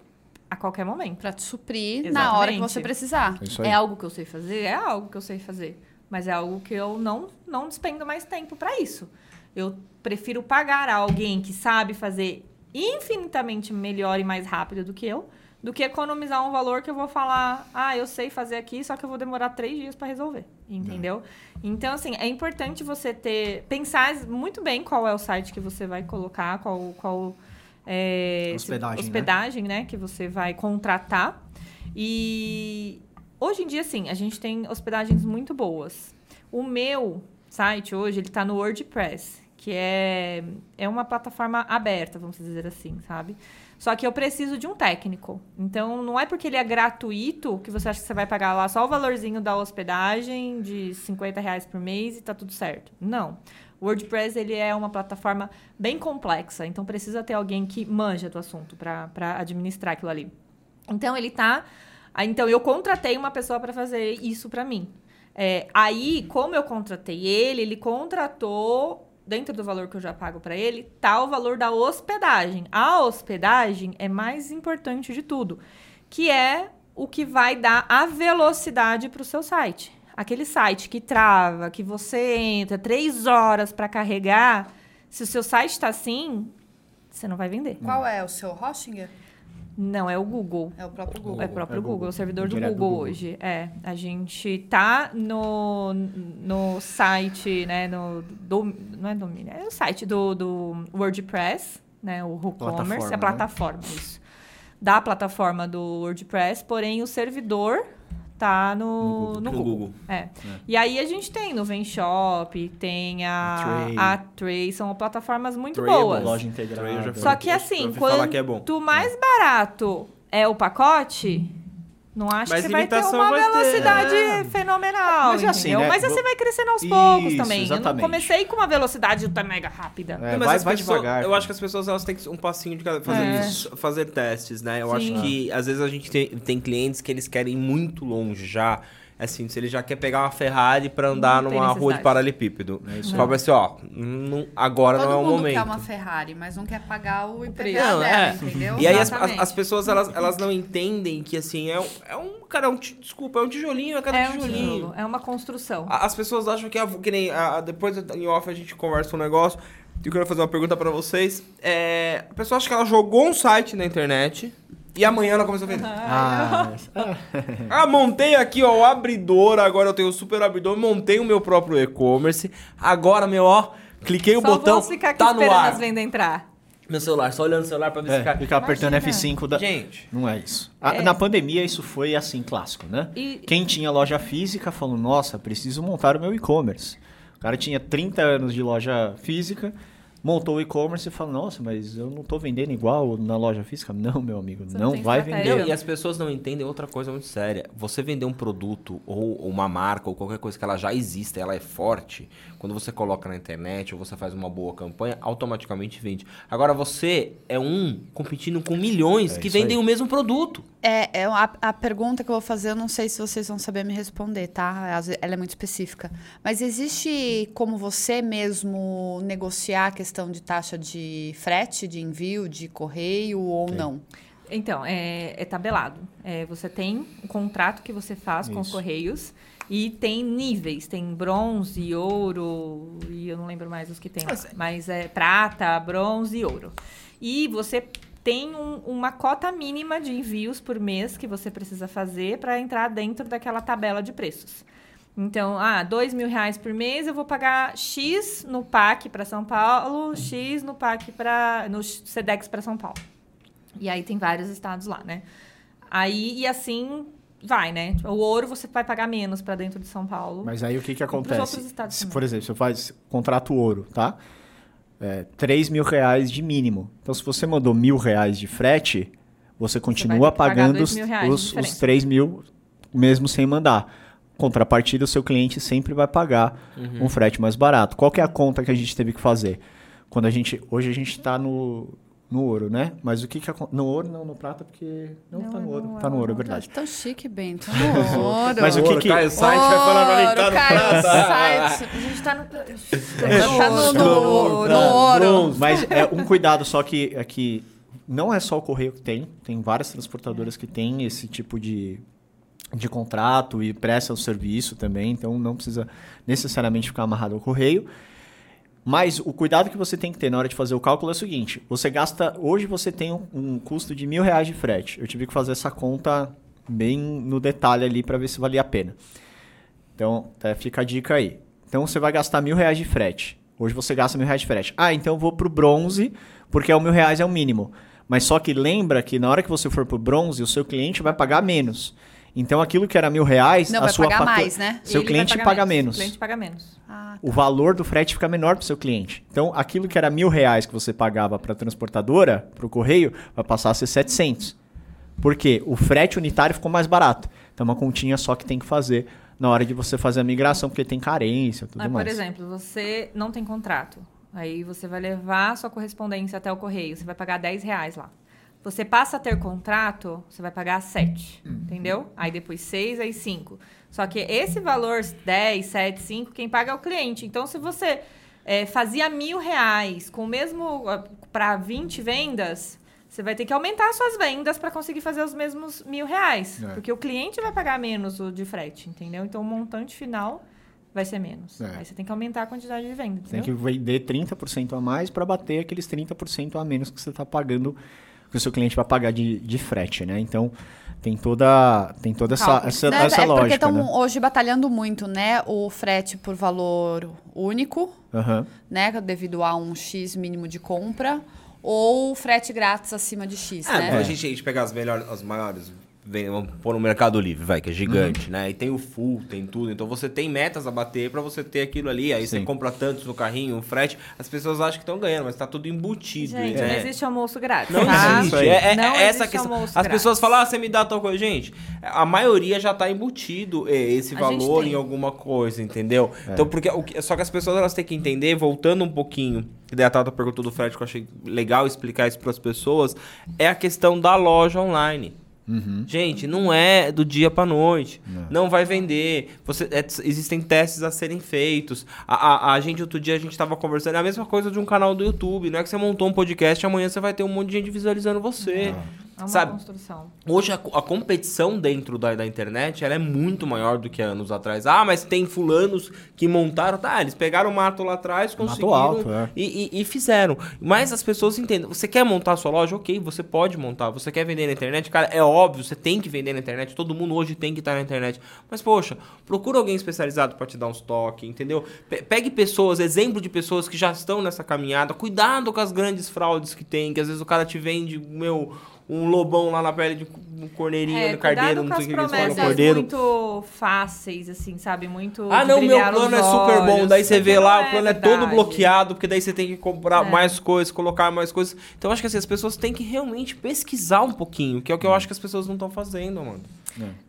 a qualquer momento. Pra te suprir na hora que Exatamente. você precisar. Aí. É algo que eu sei fazer? É algo que eu sei fazer. Mas é algo que eu não, não despendo mais tempo para isso. Eu prefiro pagar a alguém que sabe fazer infinitamente melhor e mais rápido do que eu, do que economizar um valor que eu vou falar, ah, eu sei fazer aqui, só que eu vou demorar três dias para resolver. Entendeu? Então, assim, é importante você ter. pensar muito bem qual é o site que você vai colocar, qual. qual é, se- Hospedagem, né? hospedagem né? Que você vai contratar. E hoje em dia, sim, a gente tem hospedagens muito boas. O meu site hoje, ele tá no WordPress, que é, é uma plataforma aberta, vamos dizer assim, sabe? Só que eu preciso de um técnico. Então, não é porque ele é gratuito que você acha que você vai pagar lá só o valorzinho da hospedagem de 50 reais por mês e tá tudo certo. Não. O WordPress, ele é uma plataforma bem complexa, então precisa ter alguém que manja do assunto para administrar aquilo ali. Então, ele tá... Então, eu contratei uma pessoa para fazer isso para mim. É, aí, como eu contratei ele, ele contratou, dentro do valor que eu já pago para ele, tá o valor da hospedagem. A hospedagem é mais importante de tudo, que é o que vai dar a velocidade para o seu site. Aquele site que trava, que você entra três horas para carregar, se o seu site está assim, você não vai vender. Qual é o seu hosting? Não, é o Google. É o próprio Google. É o próprio É Google, Google. o servidor do Direto do Google, Google. hoje. É, a gente tá no, no site, né, no, do, não é domínio, é o site do, do WordPress, né, o WooCommerce, Plataforma, a né? plataforma, isso. Da plataforma do WordPress, porém o servidor tá no, no, No Google. Google. É. E aí a gente tem no Venshop, tem a, Tray. a Tray, são plataformas muito Tray é boas. bom. Loja integrada. Só que assim, que é quanto mais barato é o pacote, não acho Mais que você vai ter uma vai ter, é. fenomenal, Mas é assim, entendeu? né? Mas você vai crescendo aos poucos Isso, também. Eu não exatamente. comecei com uma velocidade mega rápida. É, Não, mas vai, vai pessoas- devagar. Eu cara. acho que as pessoas elas têm que um passinho de cada fazer, É. fazer testes, né? Eu Sim. acho que às vezes a gente tem, tem clientes que eles querem ir muito longe já. É assim, se ele já quer pegar uma Ferrari pra andar Não tem numa rua de paralelepípedo. É isso Fala assim, ó, não- agora Todo não é o mundo momento. quer uma Ferrari, mas não quer pagar o IPVA preço. dela, Não, é. entendeu? E aí as, as, pessoas, elas, elas não entendem que, assim, é um, é um cara, é um, desculpa, é um tijolinho, é cada É um tijolinho. tijolo, é uma construção. As pessoas acham que, a- que nem, a- depois em off a gente conversa um negócio, e eu quero fazer uma pergunta pra vocês. É, a pessoa acha que ela jogou um site na internet e amanhã ela começou a vender. Ah. Ah, montei aqui, ó, o abridor, agora eu tenho o super abridor, montei o meu próprio e-commerce. Agora, meu, ó, cliquei o Só botão, vamos ficar aqui tá no esperando ar. as vendas entrar. Meu celular, só olhando o celular pra ver se É, cai. ficar apertando Imagina. F5 da... Gente, Não é isso. A- É. Na pandemia, isso foi assim, clássico, né? E- Quem tinha loja física falou, nossa, preciso montar o meu e-commerce. O cara tinha 30 anos de loja física, montou o e-commerce e falou, nossa, mas eu não tô vendendo igual na loja física. Não, meu amigo, Você não não vai vender. Não, e as pessoas não entendem outra coisa muito séria. Você vender um produto ou uma marca ou qualquer coisa que ela já existe, ela é forte, quando você coloca na internet ou você faz uma boa campanha, automaticamente vende. Agora você é um competindo com milhões É que vendem aí. o mesmo produto. É, é a, a pergunta que eu vou fazer, eu não sei se vocês vão saber me responder, tá? Ela é muito específica. Mas existe como você mesmo negociar a questão de taxa de frete, de envio, de correio ou não? Então, é, é tabelado. É, você tem um contrato que você faz com os Isso. correios e tem níveis. Tem bronze, ouro e eu não lembro mais os que tem. lá. Mas- Mas é prata, bronze e ouro. E você tem um- uma cota mínima de envios por mês que você precisa fazer para entrar dentro daquela tabela de preços. Então, ah, dois mil reais por mês, eu vou pagar X no PAC para São Paulo, X no PAC para no Sedex para São Paulo. E aí tem vários estados lá, né? Aí, e assim vai, né? O ouro você vai pagar menos para dentro de São Paulo. Mas aí o que que acontece? Se, por exemplo, você faz contrato ouro, tá? É, 3 mil reais de mínimo. Então, se você mandou mil reais de frete, você continua pagar pagando os, os, os diferença. 3 mil mesmo sem mandar. Contrapartida, o seu cliente sempre vai pagar Uhum. um frete mais barato. Qual que é a conta que a gente teve que fazer? Quando a gente. Hoje a gente está no, no ouro, né? Mas o que que No ouro, não, no prata, porque. Não, Não, tá no ouro. não, tá no ouro, é verdade. Tão chique, Bento. No ouro. Mas o que que- Cai o site, vai falar pra mim, tá no prata. site. A gente tá no. Tá no, no, no ouro. Mas é um cuidado só que é que não é só o correio que tem, tem várias transportadoras que têm esse tipo de, de contrato e prestam o serviço também, então não precisa necessariamente ficar amarrado ao correio. Mas o cuidado que você tem que ter na hora de fazer o cálculo é o seguinte: você gasta. Hoje você tem um, um custo de mil reais de frete. Eu tive que fazer essa conta bem no detalhe ali para ver se valia a pena. Então, é, fica a dica aí. Então, você vai gastar mil reais de frete. Hoje você gasta mil reais de frete. Ah, então eu vou pro bronze, porque o mil reais é o mínimo. Mas só que lembra que na hora que você for pro bronze, o seu cliente vai pagar menos. Então, aquilo que era mil reais, Não, a vai sua pagar fatura- mais, né? Seu Ele cliente pagar paga menos. O cliente paga menos. Ah, O valor do frete fica menor pro seu cliente. Então, aquilo que era mil reais que você pagava para a transportadora, para o correio, vai passar a ser 700. Por quê? O frete unitário ficou mais barato. Então, uma continha só que tem que fazer na hora de você fazer a migração, porque tem carência e tudo Mas, mais. por exemplo, você não tem contrato. Aí você vai levar sua correspondência até o correio. Você vai pagar 10 reais lá. Você passa a ter contrato, você vai pagar 7. Entendeu? Aí depois 6, aí 5. Só que esse valor 10, 7, 5, quem paga é o cliente. Então, se você é, fazia mil reais com o mesmo para 20 vendas, você vai ter que aumentar suas vendas para conseguir fazer os mesmos mil reais. É. Porque o cliente vai pagar menos o de frete, entendeu? Então, o montante final vai ser menos. É. Aí você tem que aumentar a quantidade de venda, Tem entendeu? que vender 30% a mais para bater aqueles 30% a menos que você está pagando, que o seu cliente vai pagar de, de frete, né? Então, tem toda, tem toda essa, essa, Né, essa é porque lógica, estão né? hoje batalhando muito, né? O frete por valor único, Aham. né? Devido a um X mínimo de compra. Ou frete grátis acima de X, É, né? a gente, a gente pegar as melhores, as maiores, vem, vamos pôr no Mercado Livre, vai, que é gigante, né? E tem o full, tem tudo. Então você tem metas a bater pra você ter aquilo ali. Aí você Sim. compra tantos no carrinho, o frete. As pessoas acham que estão ganhando, mas tá tudo embutido. Gente, né? não existe almoço grátis. Não tá? existe. É, é- Não é essa existe questão. almoço As grátis. pessoas falam, ah, você me dá tal coisa. Gente, a maioria já tá embutido eh, esse A valor em alguma coisa, entendeu? É. Então, porque o que- só que as pessoas elas têm que entender, voltando um pouquinho, que daí a Tata perguntou do frete, que eu achei legal explicar isso para as pessoas, é a questão da loja online. Uhum. Gente, não é do dia pra noite. Não. Não, vai vender. Você, é, existem testes a serem feitos. A, a, a gente, outro dia, a gente tava conversando. É a mesma coisa de um canal do YouTube. Não é que você montou um podcast e amanhã você vai ter um monte de gente visualizando você. É uma Sabe? construção. Hoje a, a competição dentro da, da internet ela é muito maior do que anos atrás. Ah, mas tem fulanos que montaram. Tá, eles pegaram o mato lá atrás, Mato conseguiram alto, é. e, e- e fizeram. Mas as pessoas entendem. Você quer montar a sua loja? Ok, você pode montar. Você quer vender na internet? Cara, é óbvio, você tem que vender na internet. Todo mundo hoje tem que estar na internet. Mas, poxa, procura alguém especializado para te dar uns toques, entendeu? Pe- pegue pessoas, exemplo de pessoas que já estão nessa caminhada. Cuidado com as grandes fraudes que tem, que às vezes o cara te vende, meu, um lobão lá na pele de um corneirinho, É, no carneiro, não sei o que eles falam, cordeiro. muito fáceis, assim, sabe? Muito Ah, não, meu plano é super bom. olhos, Daí você vê lá, não o plano é, verdade. todo bloqueado, porque daí você tem que comprar É. mais coisas, colocar mais coisas. Então eu acho que assim, as pessoas têm que realmente pesquisar um pouquinho, que é o que eu acho que as pessoas não estão fazendo, mano.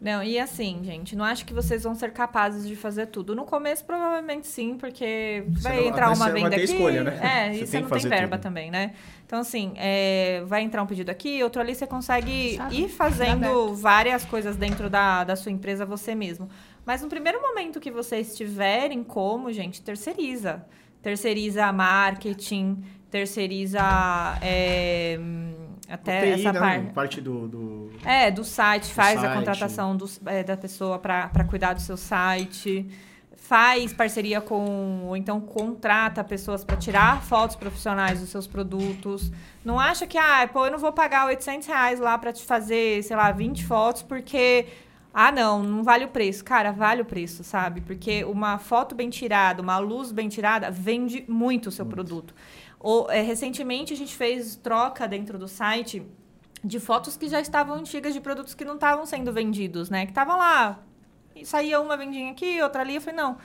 Não, e assim, gente, não acho que vocês vão ser capazes de fazer tudo. No começo, provavelmente sim, porque Você vai não- entrar uma venda aqui. escolha, né? É, Você e tem você não tem verba tudo. também, né? Então, assim, é, vai entrar um pedido aqui, outro ali, você consegue Sabe? ir fazendo várias coisas dentro da, da sua empresa você mesmo. Mas no primeiro momento que vocês tiverem como, gente, terceiriza. Terceiriza marketing, terceiriza é, até TI, essa né? parte. Parte do, do- É, do site, faz a site. contratação dos- é, da pessoa para cuidar do seu site, faz parceria com, ou então contrata pessoas para tirar fotos profissionais dos seus produtos. Não acha que, ah, pô, eu não vou pagar 800 reais lá para te fazer, sei lá, 20 fotos porque. Ah, não, não vale o preço. Cara, vale o preço, sabe? Porque uma foto bem tirada, uma luz bem tirada, vende muito o seu produto. É, recentemente a gente fez troca dentro do site de fotos que já estavam antigas de produtos que não estavam sendo vendidos, né? Que estavam lá. Saía uma vendinha aqui, outra ali. Eu falei, não,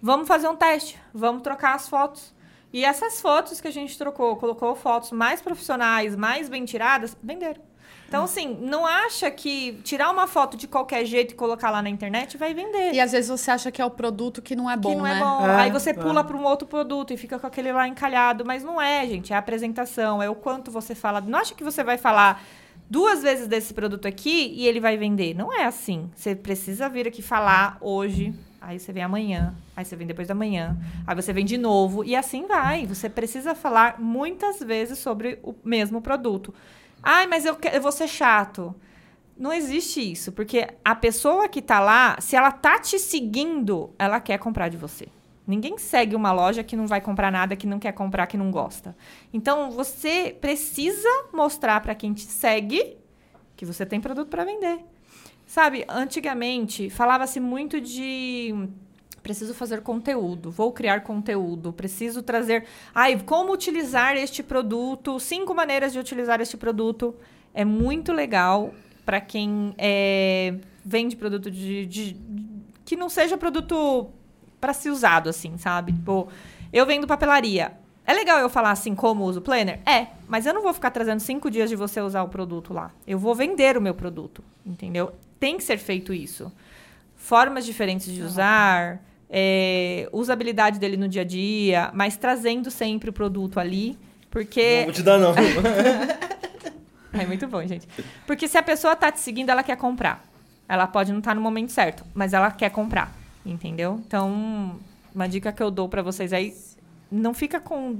vamos fazer um teste, vamos trocar as fotos. E essas fotos que a gente trocou, colocou fotos mais profissionais, mais bem tiradas, venderam. Então, assim, não acha que tirar uma foto de qualquer jeito e colocar lá na internet vai vender. E às vezes você acha que é o produto que não é bom, que não né? é bom. É, Aí você é. pula para um outro produto e fica com aquele lá encalhado. Mas não é, gente. É a apresentação, é o quanto você fala. Não acha que você vai falar duas vezes desse produto aqui e ele vai vender. Não é assim. Você precisa vir aqui falar hoje. Aí você vem amanhã, aí você vem depois da manhã, aí você vem de novo e assim vai. Você precisa falar muitas vezes sobre o mesmo produto. Ai, mas eu, eu vou ser chato. Não existe isso, porque a pessoa que tá lá, se ela tá te seguindo, ela quer comprar de você. Ninguém segue uma loja que não vai comprar nada, que não quer comprar, que não gosta. Então, você precisa mostrar para quem te segue que você tem produto para vender. Sabe, antigamente falava-se muito de preciso fazer conteúdo, vou criar conteúdo, preciso trazer, ai, como utilizar este produto, cinco maneiras de utilizar este produto. É muito legal para quem é, vende produto de, de- que não seja produto para ser usado assim, sabe? Tipo, eu vendo papelaria. É legal eu falar assim como uso o planner? É, mas eu não vou ficar trazendo cinco dias de você usar o produto lá. Eu vou vender o meu produto, entendeu? Tem que ser feito isso. Formas diferentes de usar, é, usabilidade dele no dia a dia, mas trazendo sempre o produto ali, porque Não vou te dar, não. é muito bom, gente. Porque se a pessoa tá te seguindo, ela quer comprar. Ela pode não estar no momento certo, mas ela quer comprar, entendeu? Então, uma dica que eu dou pra vocês aí, não fica com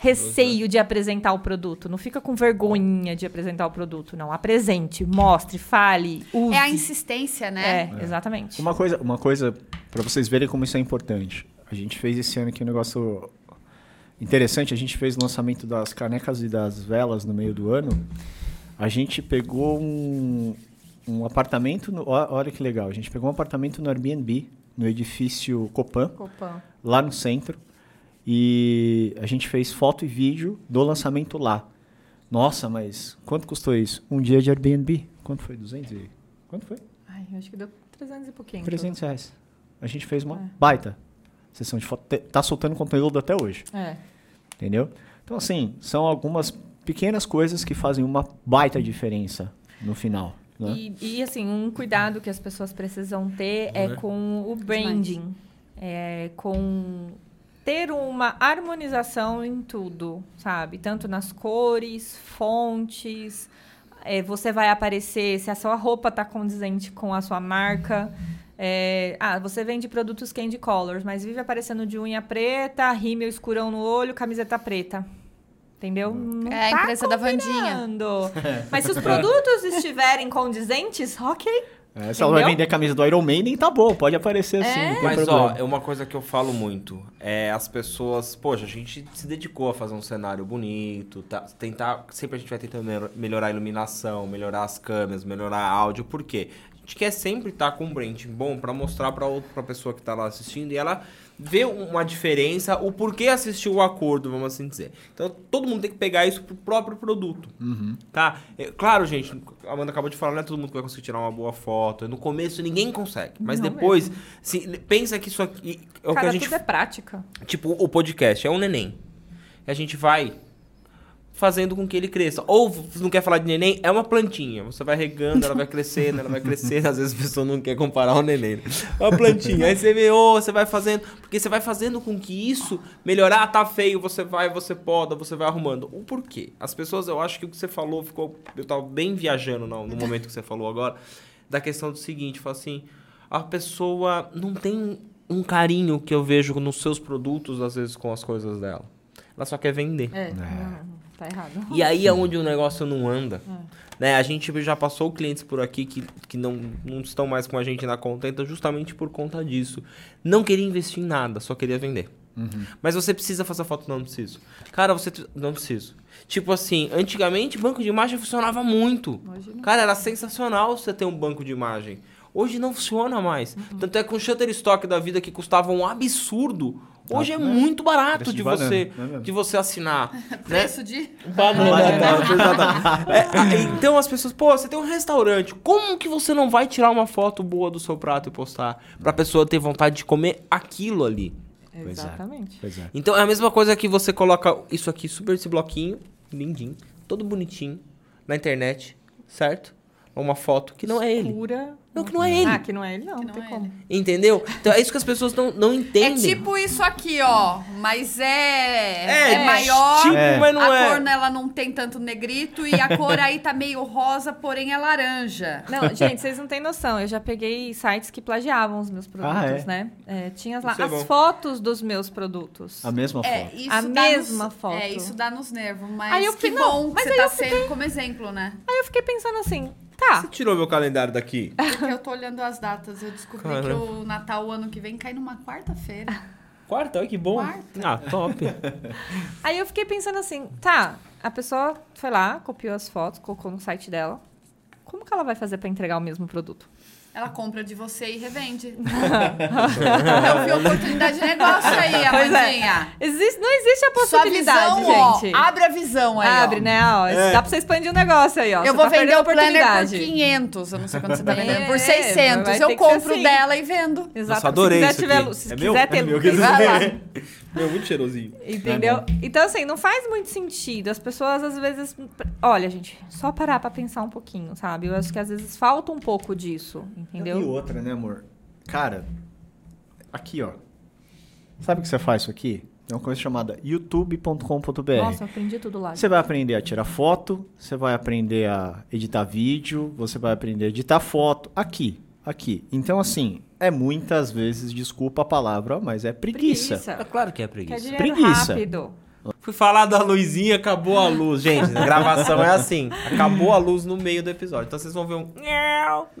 receio de apresentar o produto, não fica com vergonha de apresentar o produto, não. Apresente, mostre, fale, use. É a insistência, né? É, exatamente. Uma coisa, uma coisa para vocês verem como isso é importante. A gente fez esse ano aqui um negócio interessante. A gente fez o lançamento das canecas e das velas no meio do ano. A gente pegou um, um apartamento. No, olha que legal. A gente pegou um apartamento no Airbnb, no edifício Copan, Copan. lá no centro. E a gente fez foto e vídeo do lançamento lá. Nossa, mas quanto custou isso? Um dia de Airbnb. Quanto foi? 200 e... Quanto foi? Ai, eu acho que deu 300 e pouquinho. 300 reais. A gente fez uma É. baita sessão de foto. Tá soltando conteúdo até hoje, É. entendeu? Então, assim, são algumas pequenas coisas que fazem uma baita diferença no final. Né? E, e, assim, um cuidado que as pessoas precisam ter é Né? com o branding. É, com ter uma harmonização em tudo, sabe? Tanto nas cores, fontes, é, você vai aparecer, se a sua roupa tá condizente com a sua marca. É, ah, você vende produtos candy colors, mas vive aparecendo de unha preta, rímel escurão no olho, camiseta preta. Entendeu? Não É a tá empresa da Vandinha. combinando. Mas se os produtos estiverem condizentes, ok. É, se ela vai vender a camisa do Iron Maiden, tá bom, pode aparecer assim, tem Mas, problema. ó, é uma coisa que eu falo muito. É as pessoas... Poxa, a gente se dedicou a fazer um cenário bonito. Tá, tentar... Sempre a gente vai tentando melhor- melhorar a iluminação, melhorar as câmeras, melhorar áudio. Por quê? A gente quer sempre estar com um branding bom pra mostrar pra, outra, pra pessoa que tá lá assistindo. E ela ver uma diferença, o porquê assistiu o acordo, vamos assim dizer. Então, todo mundo tem que pegar isso pro próprio produto. Tá? É, claro, gente, a Amanda acabou de falar, não é todo mundo que vai conseguir tirar uma boa foto. No começo ninguém consegue. Mas Não depois, se, pensa que isso aqui é o Cara, que a gente. tudo é prática. Tipo, o podcast é um neném. A gente vai fazendo com que ele cresça. Ou você não quer falar de neném, é uma plantinha. Você vai regando, ela vai crescendo, ela vai crescendo. Às vezes a pessoa não quer comparar o neném. né? É uma plantinha. Aí você vê, ô, você vai fazendo. Porque você vai fazendo com que isso melhorar, tá feio, você vai, você poda, você vai arrumando. O porquê? As pessoas, eu acho que o que você falou ficou. Eu tava bem viajando no, no momento que você falou agora. Da questão do seguinte, fala assim. A pessoa não tem um carinho que eu vejo nos seus produtos, às vezes, com as coisas dela. Ela só quer vender. É, não, tá errado. E aí é onde o negócio não anda. Né? A gente já passou clientes por aqui que, que não, não estão mais com a gente na contenta justamente por conta disso. Não queria investir em nada, só queria vender. Mas você precisa fazer foto? Não, não preciso. Cara, você... Não preciso. Tipo assim, antigamente banco de imagem funcionava muito. Cara, era sensacional você ter um banco de imagem. Hoje não funciona mais. Tanto é que o Shutterstock da vida que custava um absurdo, hoje é muito barato de, banana, você, é de você assinar. né? Preço de. Banana. É, a- então as pessoas, pô, você tem um restaurante, como que você não vai tirar uma foto boa do seu prato e postar pra pessoa ter vontade de comer aquilo ali? Pois é. Exatamente. Pois é. Então é a mesma coisa que você coloca isso aqui, super esse bloquinho, lindinho, todo bonitinho, na internet, certo? Uma foto que não é ele. Não, que não é ele. Ah, que não é ele, não. Que não não tem é como. ele. Entendeu? Então é isso que as pessoas não, não É entendem. tipo isso aqui, ó. Mas é. É, É, maior. tipo, É. mas não a é. cor nela não tem tanto negrito e a cor aí tá meio rosa, porém é laranja. Não, gente, vocês não têm noção. Eu já peguei sites que plagiavam os meus produtos, Ah, é? né? É, tinha lá é as fotos dos meus produtos. A mesma É, foto. isso A mesma nos, foto. É, isso dá nos nervos, mas Aí eu que fiquei- não, bom que mas você aí tá eu sendo como exemplo, né? Aí eu fiquei pensando assim, tá. Você tirou meu calendário daqui? Porque eu tô olhando as datas. Eu descobri que Caramba. o Natal ano que vem cai numa quarta-feira. Quarta, olha que bom. Quarta. Ah, top. Aí eu fiquei pensando assim, tá, a pessoa foi lá, copiou as fotos, colocou no site dela. Como que ela vai fazer pra entregar o mesmo produto? Ela compra de você e revende. eu vi oportunidade de negócio aí, é. Amandinha. Existe, não existe a Sua possibilidade, visão, gente. ó, abre a visão aí, ó. Abre, né? Ó, Dá pra você expandir o negócio aí, ó. Eu Você vou tá vender o planner por oportunidade. 500. Eu não sei quanto você tá vendendo. É, Por 600. vai Eu compro assim. dela e vendo. Exato. Nossa, adorei se quiser, isso tiver, se É quiser meu? ter É meu, vai lá. Meu, muito cheirosinho. Entendeu? É então, assim, não faz muito sentido. As pessoas, às vezes. Olha, gente, só parar pra pensar um pouquinho, sabe? Eu acho que às vezes falta um pouco disso, E entendeu? outra, né, amor? Cara, aqui, ó. Sabe o que você faz isso aqui? É uma coisa chamada youtube.com.br. Nossa, eu aprendi tudo lá. Você vai aprender a tirar foto, você vai aprender a editar vídeo, você vai aprender a editar foto aqui, aqui. Então, assim, é muitas vezes, desculpa a palavra, mas é preguiça. É claro que é Quer preguiça. dinheiro Preguiça. rápido. Fui falar da luzinha, acabou a luz. Gente, a gravação é assim. Acabou a luz no meio do episódio. Então vocês vão ver um...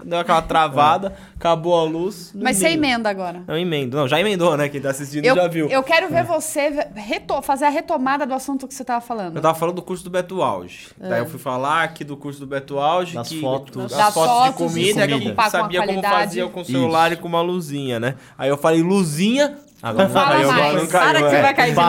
Deu aquela travada, acabou a luz no Mas você meio. emenda agora. Não, emendo. Não, já emendou, né? Quem tá assistindo Eu, já viu. eu quero ver você reto- fazer a retomada do assunto que você tava falando. Eu tava falando do curso do Beto Auge. Daí eu fui falar aqui do curso do Beto Auge. Das que, fotos. Das, Das fotos, fotos, de de comida, que a sabia como fazia com o celular e com uma luzinha, né? Aí eu falei, luzinha... Agora não Fala caiu, mais. agora não caiu. Para que é. vai cair de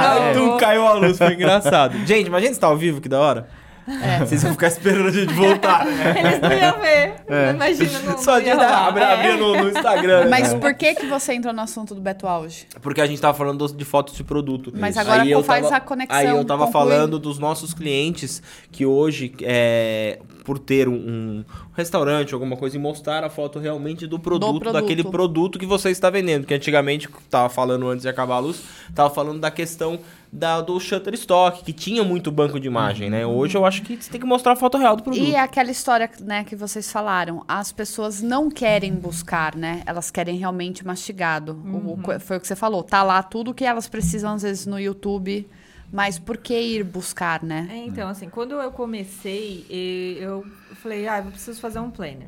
novo. Tu caiu a luz, foi engraçado. Gente, imagina se tá ao vivo, que da hora. É. Vocês vão ficar esperando a gente voltar, né? Eles não iam ver. É. Imagina, não, Só não ia de rolar. abrir, abrir no, no Instagram. né? Mas por que que você entrou no assunto do Beto Auge? Porque a gente tava falando dos- de fotos de produto. Mas agora eu faz tava- a conexão, Aí eu tava conclui. falando dos nossos clientes que hoje, é, por ter um, um restaurante, alguma coisa, e mostrar a foto realmente do produto, produto. daquele produto que você está vendendo. Que antigamente, tava falando antes de acabar a luz, tava falando da questão da, do Shutterstock, que tinha muito banco de imagem, né? Hoje eu acho que você tem que mostrar a foto real do produto. E é aquela história, né, que vocês falaram, as pessoas não querem buscar, né? Elas querem realmente mastigado. O- o- foi o que você falou, tá lá tudo que elas precisam às vezes no YouTube, mas por que ir buscar, né? É, então, assim, quando eu comecei, eu falei, ah, eu preciso fazer um planner.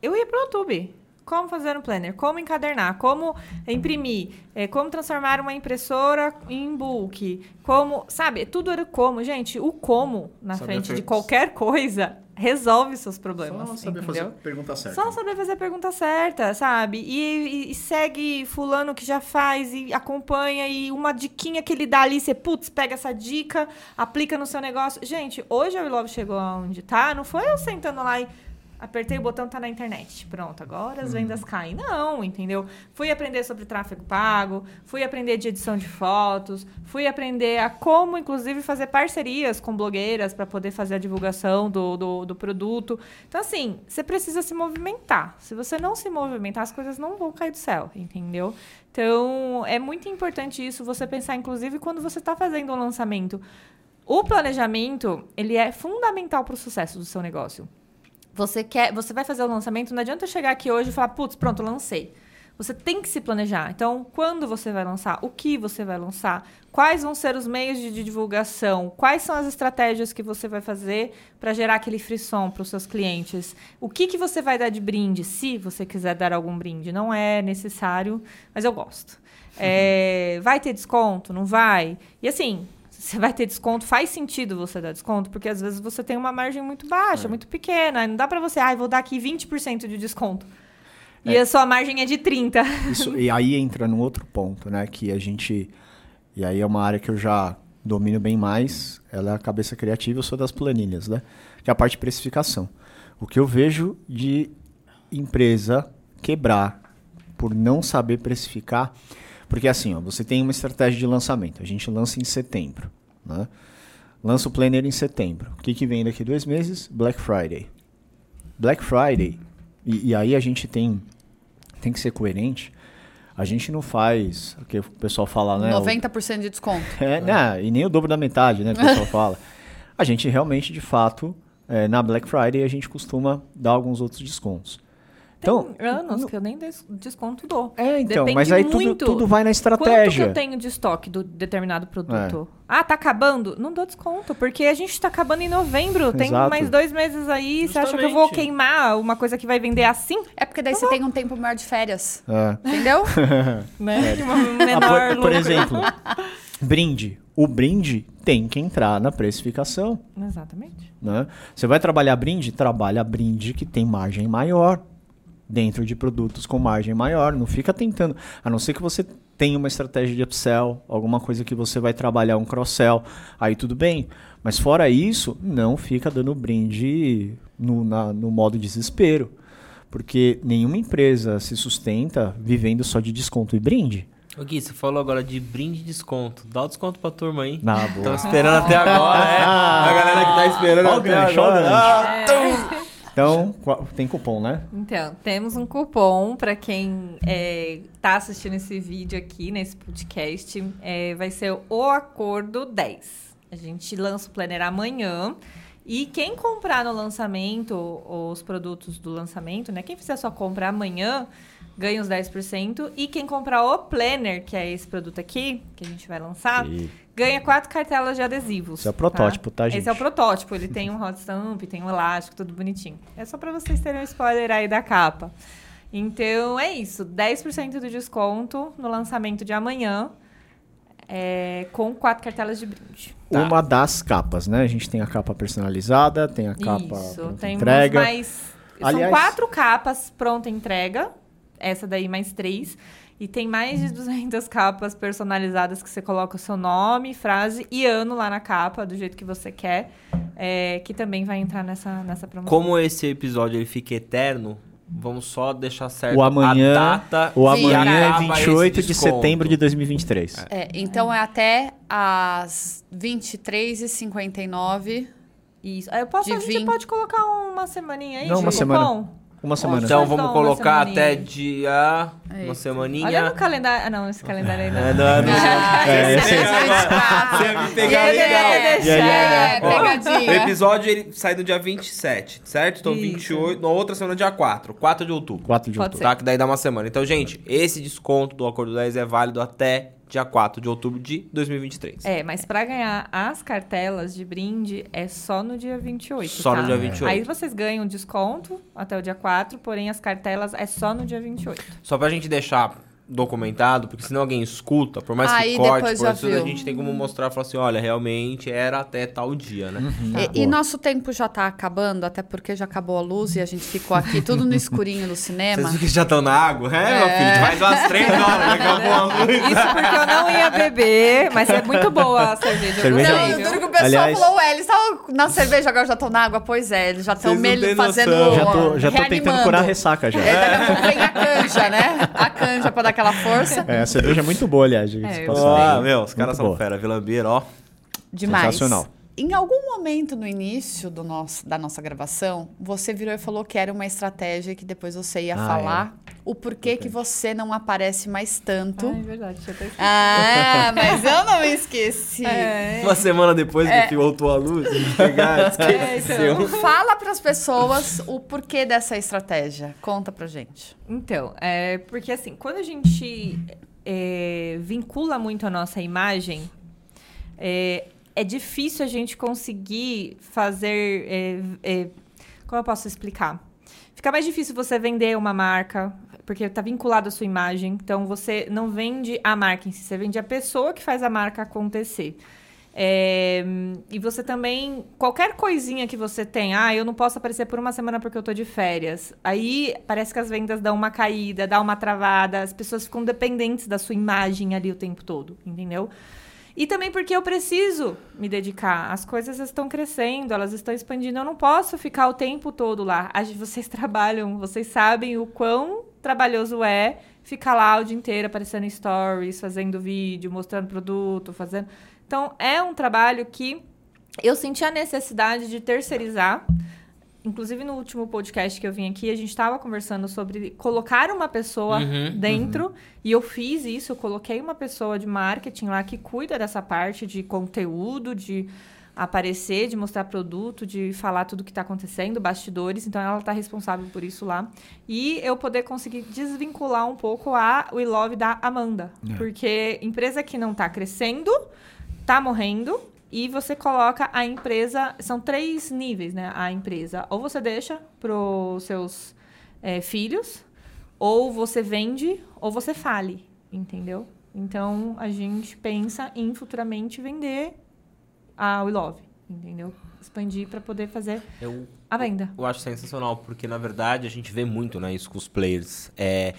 Eu ia pro YouTube. Como fazer um planner? Como encadernar? Como imprimir? eh, como transformar uma impressora em book? Como, sabe? Tudo era como. Gente, o como na frente de qualquer coisa resolve seus problemas. Só saber fazer entendeu? a pergunta certa. Só saber fazer a pergunta certa, sabe? E, e- e segue fulano que já faz e acompanha e uma diquinha que ele dá ali, você, putz, pega essa dica, aplica no seu negócio. Gente, hoje a Love chegou aonde tá, não foi eu sentando lá e apertei o botão, tá na internet. Pronto, agora as vendas caem. Não, entendeu? Fui aprender sobre tráfego pago, fui aprender de edição de fotos, fui aprender a como, inclusive, fazer parcerias com blogueiras para poder fazer a divulgação do, do, do produto. Então, assim, você precisa se movimentar. Se você não se movimentar, as coisas não vão cair do céu, entendeu? Então, é muito importante isso, você pensar, inclusive, quando você está fazendo um lançamento. O planejamento, ele é fundamental para o sucesso do seu negócio. Você quer, você vai fazer o lançamento, não adianta chegar aqui hoje e falar, putz, pronto, lancei. Você tem que se planejar. Então, quando você vai lançar? O que você vai lançar? Quais vão ser os meios de de divulgação? Quais são as estratégias que você vai fazer para gerar aquele frisson para os seus clientes? O que, que você vai dar de brinde? Se você quiser dar algum brinde. Não é necessário, mas eu gosto. É, vai ter desconto? Não vai? E assim, você vai ter desconto, faz sentido você dar desconto, porque às vezes você tem uma margem muito baixa, muito pequena. Não dá para você, ah, vou dar aqui 20% de desconto. E a sua margem é de 30. Isso, e aí entra num outro ponto, né? Que a gente. E aí é uma área que eu já domino bem mais. Ela é a cabeça criativa, eu sou das planilhas, né? Que é a parte de precificação. O que eu vejo de empresa quebrar por não saber precificar. Porque assim, ó, você tem uma estratégia de lançamento. A gente lança em setembro, né? Lança o planner em setembro. O que, que vem daqui dois meses? Black Friday. Black Friday. E, e aí a gente tem, tem que ser coerente. A gente não faz o que o pessoal fala, né? o- 90% de desconto. é, né, e nem o dobro da metade, né? Que o pessoal fala. A gente realmente, de fato, é, na Black Friday, a gente costuma dar alguns outros descontos. Então, Tem anos que eu nem des- desconto dou. é, então, Depende mas aí tudo, muito. tudo vai na Quanto que estratégia. eu tenho de estoque do determinado produto? Ah, tá acabando? Não dou desconto, porque a gente tá acabando em novembro. Tem Exato. mais dois meses aí. Você acha que eu vou Justamente. queimar uma coisa que vai vender assim? É porque daí você tem um tempo maior de férias. É. Entendeu? Né? Uma Ah, menor por, por lucro. exemplo, brinde. O brinde tem que entrar na precificação. Exatamente. né? Você vai trabalhar brinde? Trabalha brinde que tem margem maior dentro de produtos com margem maior. Não fica tentando, a não ser que você tenha uma estratégia de upsell, alguma coisa que você vai trabalhar um cross-sell, aí tudo bem. Mas fora isso, não fica dando brinde no, na- no modo desespero. Porque nenhuma empresa se sustenta vivendo só de desconto e brinde. Ô Gui, você falou agora de brinde e desconto. Dá o desconto pra turma aí. Na boa. Tava esperando até agora, é. A galera que tá esperando Ó o até gancho, o agora. gancho. Ah, tum. Então, tem cupom, né? Então, temos um cupom para quem é, tá assistindo esse vídeo aqui, nesse podcast. É, vai ser o Acordo 10. A gente lança o planner amanhã. E quem comprar no lançamento, os produtos do lançamento, né? Quem fizer sua compra amanhã, ganha os 10%. E quem comprar o planner, que é esse produto aqui, que a gente vai lançar, E- ganha quatro cartelas de adesivos. Esse é o protótipo, tá, gente? Esse é o protótipo. Ele tem um hot stamp, tem um elástico, tudo bonitinho. É só pra vocês terem um spoiler aí da capa. Então, é isso. 10% do desconto no lançamento de amanhã. é, com quatro cartelas de brinde. Tá. Uma das capas, né? A gente tem a capa personalizada, tem a capa isso. pronta Tem entrega. mais... Aliás- São quatro capas pronta entrega. Essa daí mais três. E tem mais de 200 capas personalizadas que você coloca o seu nome, frase e ano lá na capa, do jeito que você quer. é, que também vai entrar nessa, nessa promoção. Como esse episódio ele fica eterno, vamos só deixar certo O amanhã- a data. O amanhã é acaba 28 esse de setembro de 2023. É, então é até às 23h59. Isso. Aí Eu posso, a gente vinte. pode colocar uma semaninha aí Não, de uma cupom? semana. Uma semana. Então vamos uma colocar até dia. Uma Eita. semaninha. Olha no calendário. Ah, não, esse calendário aí não. É, não, não. Ah, É, esse esse- Você ia me pegar legal. Yeah, yeah, é, yeah. Ó, O episódio ele sai no dia 27, certo? Então Isso. 28, na outra semana dia 4, 4 de outubro. 4 de Pode outubro. Tá? Que daí dá uma semana. Então, gente, esse desconto do Acordo 10 é válido até dia 4 de outubro de 2023. É, mas pra ganhar as cartelas de brinde é só no dia 28, Só no tá? dia 28. Aí vocês ganham desconto até o dia 4, porém as cartelas é só no dia 28. Só pra gente deixar documentado, porque senão alguém escuta, por mais Aí que corte, por isso a gente tem como mostrar e falar assim, olha, realmente era até tal dia, né? E, e nosso tempo já tá acabando, até porque já acabou a luz e a gente ficou aqui tudo no escurinho do cinema. Vocês que já estão na água? É, meu filho, faz umas três horas, né? acabou a luz. Isso porque eu não ia beber, mas é muito boa a cerveja. eu Cerveja é Não, viu? tudo que o pessoal Aliás- falou, ué, eles estavam na cerveja, agora já estão na água. Pois é, eles já estão meio fazendo. Já tô, já tô tentando curar a ressaca já. É, daqui a pouco vem a canja, né? A canja pra dar aquela força. É, a cerveja é muito boa, aliás. É. Ah, meu, os caras Muito são boa. fera. Vilambeiro, ó. Demais. Sensacional. Em algum momento no início do nosso, da nossa gravação, você virou e falou que era uma estratégia que depois você ia Ah, falar o porquê que você não aparece mais tanto. Ah, é verdade, tinha até esquecido. Ah, mas eu não me esqueci. É. Uma semana depois que voltou a luz, pegar, esqueceu. então. Fala pras pessoas o porquê dessa estratégia. Conta pra gente. Então, é porque assim, quando a gente é, vincula muito a nossa imagem, é, é difícil a gente conseguir fazer. é, é, como eu posso explicar? Fica mais difícil você vender uma marca, porque está vinculado à sua imagem. Então, você não vende a marca em si, você vende a pessoa que faz a marca acontecer. É, e você também, qualquer coisinha que você tem, ah, eu não posso aparecer por uma semana porque eu tô de férias. Aí parece que as vendas dão uma caída, dá uma travada, as pessoas ficam dependentes da sua imagem ali o tempo todo, entendeu? E também porque eu preciso me dedicar. As coisas estão crescendo, elas estão expandindo. Eu não posso ficar o tempo todo lá. Vocês trabalham, vocês sabem o quão trabalhoso é ficar lá o dia inteiro aparecendo em stories, fazendo vídeo, mostrando produto, fazendo. Então, é um trabalho que eu senti a necessidade de terceirizar. Inclusive, no último podcast que eu vim aqui, a gente estava conversando sobre colocar uma pessoa Uhum, dentro. E eu fiz isso, eu coloquei uma pessoa de marketing lá que cuida dessa parte de conteúdo, de aparecer, de mostrar produto, de falar tudo que está acontecendo, bastidores. Então, ela está responsável por isso lá. E eu poder conseguir desvincular um pouco a We Love da Amanda. É. Porque empresa que não está crescendo, tá morrendo. E você coloca a empresa. São três níveis, né? A empresa. Ou você deixa para os seus eh, filhos, ou você vende, ou você fale. Entendeu? Então a gente pensa em futuramente vender a We Love. Entendeu? Expandir para poder fazer Eu, a venda. eu acho sensacional, porque na verdade a gente vê muito né, isso com os players. É,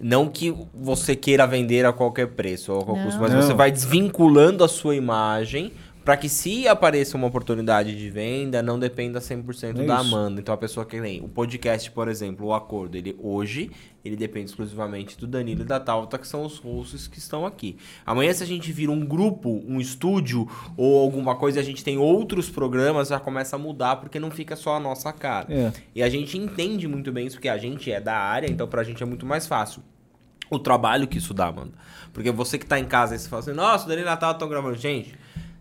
não que você queira vender a qualquer preço ou a qualquer Não. custo, mas Não. você vai desvinculando a sua imagem para que se apareça uma oportunidade de venda, não dependa 100% É da. Amanda. Então a pessoa que nem o podcast, por exemplo, o acordo, ele hoje, ele depende exclusivamente do Danilo e da Tauta, que são os hosts que estão aqui. Amanhã se a gente vira um grupo, um estúdio ou alguma coisa, e a gente tem outros programas, já começa a mudar porque não fica só a nossa cara. É. E a gente entende muito bem isso, porque a gente é da área, então pra gente é muito mais fácil. O trabalho que isso dá, mano. Porque você que tá em casa e você fala assim, nossa, o Danilo e a Natal estão gravando. Gente,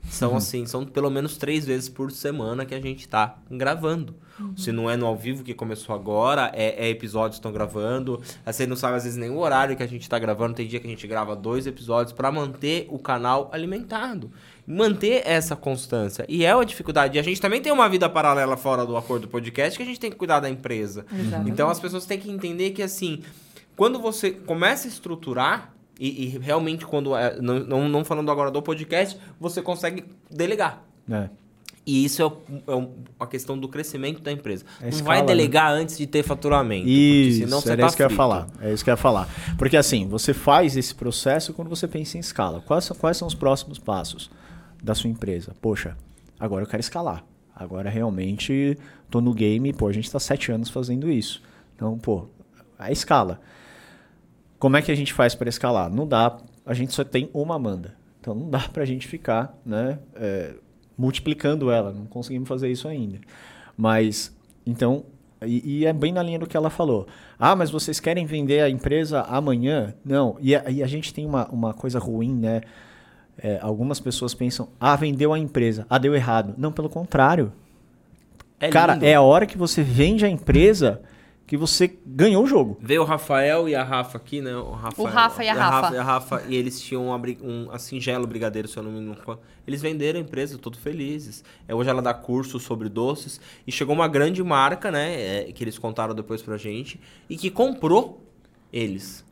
são assim, são pelo menos três vezes por semana que a gente tá gravando. Se não é no ao vivo que começou agora, é, é episódios que estão gravando. Você não sabe às vezes nem o horário que a gente tá gravando. Tem dia que a gente grava dois episódios pra manter o canal alimentado. Manter essa constância. E é uma dificuldade. E a gente também tem uma vida paralela fora do acordo podcast que a gente tem que cuidar da empresa. Exatamente. Então as pessoas têm que entender que assim, quando você começa a estruturar, e, e realmente quando. é, não, não, não falando agora do podcast, você consegue delegar. É. E isso é, o- é a questão do crescimento da empresa. É não escala, vai né? delegar antes de ter faturamento. Isso, senão você era tá isso que eu ia falar. É isso que eu ia falar. Porque assim, você faz esse processo quando você pensa em escala. Quais são, quais são os próximos passos da sua empresa? Poxa, agora eu quero escalar. Agora realmente tô no game, pô, a gente tá sete anos fazendo isso. Então, pô, a escala. Como é que a gente faz para escalar? Não dá, a gente só tem uma Amanda. Então não dá pra gente ficar, né, é, multiplicando ela. Não conseguimos fazer isso ainda. Mas, então, E, e é bem na linha do que ela falou. Ah, mas vocês querem vender a empresa amanhã? Não. E a, e a gente tem uma, uma coisa ruim, né? É, algumas pessoas pensam, ah, vendeu a empresa, ah, deu errado. Não, pelo contrário. É Cara, lindo. é a hora que você vende a empresa que você ganhou o jogo. Veio o Rafael e a Rafa aqui, né? O, Rafael, O Rafa e a Rafa. e a Rafa. E eles tinham uma um, a singelo brigadeiro, se eu não me engano. Eles venderam a empresa, todos felizes. É, hoje ela dá curso sobre doces. E chegou uma grande marca, né? é, que eles contaram depois pra gente. E que comprou eles.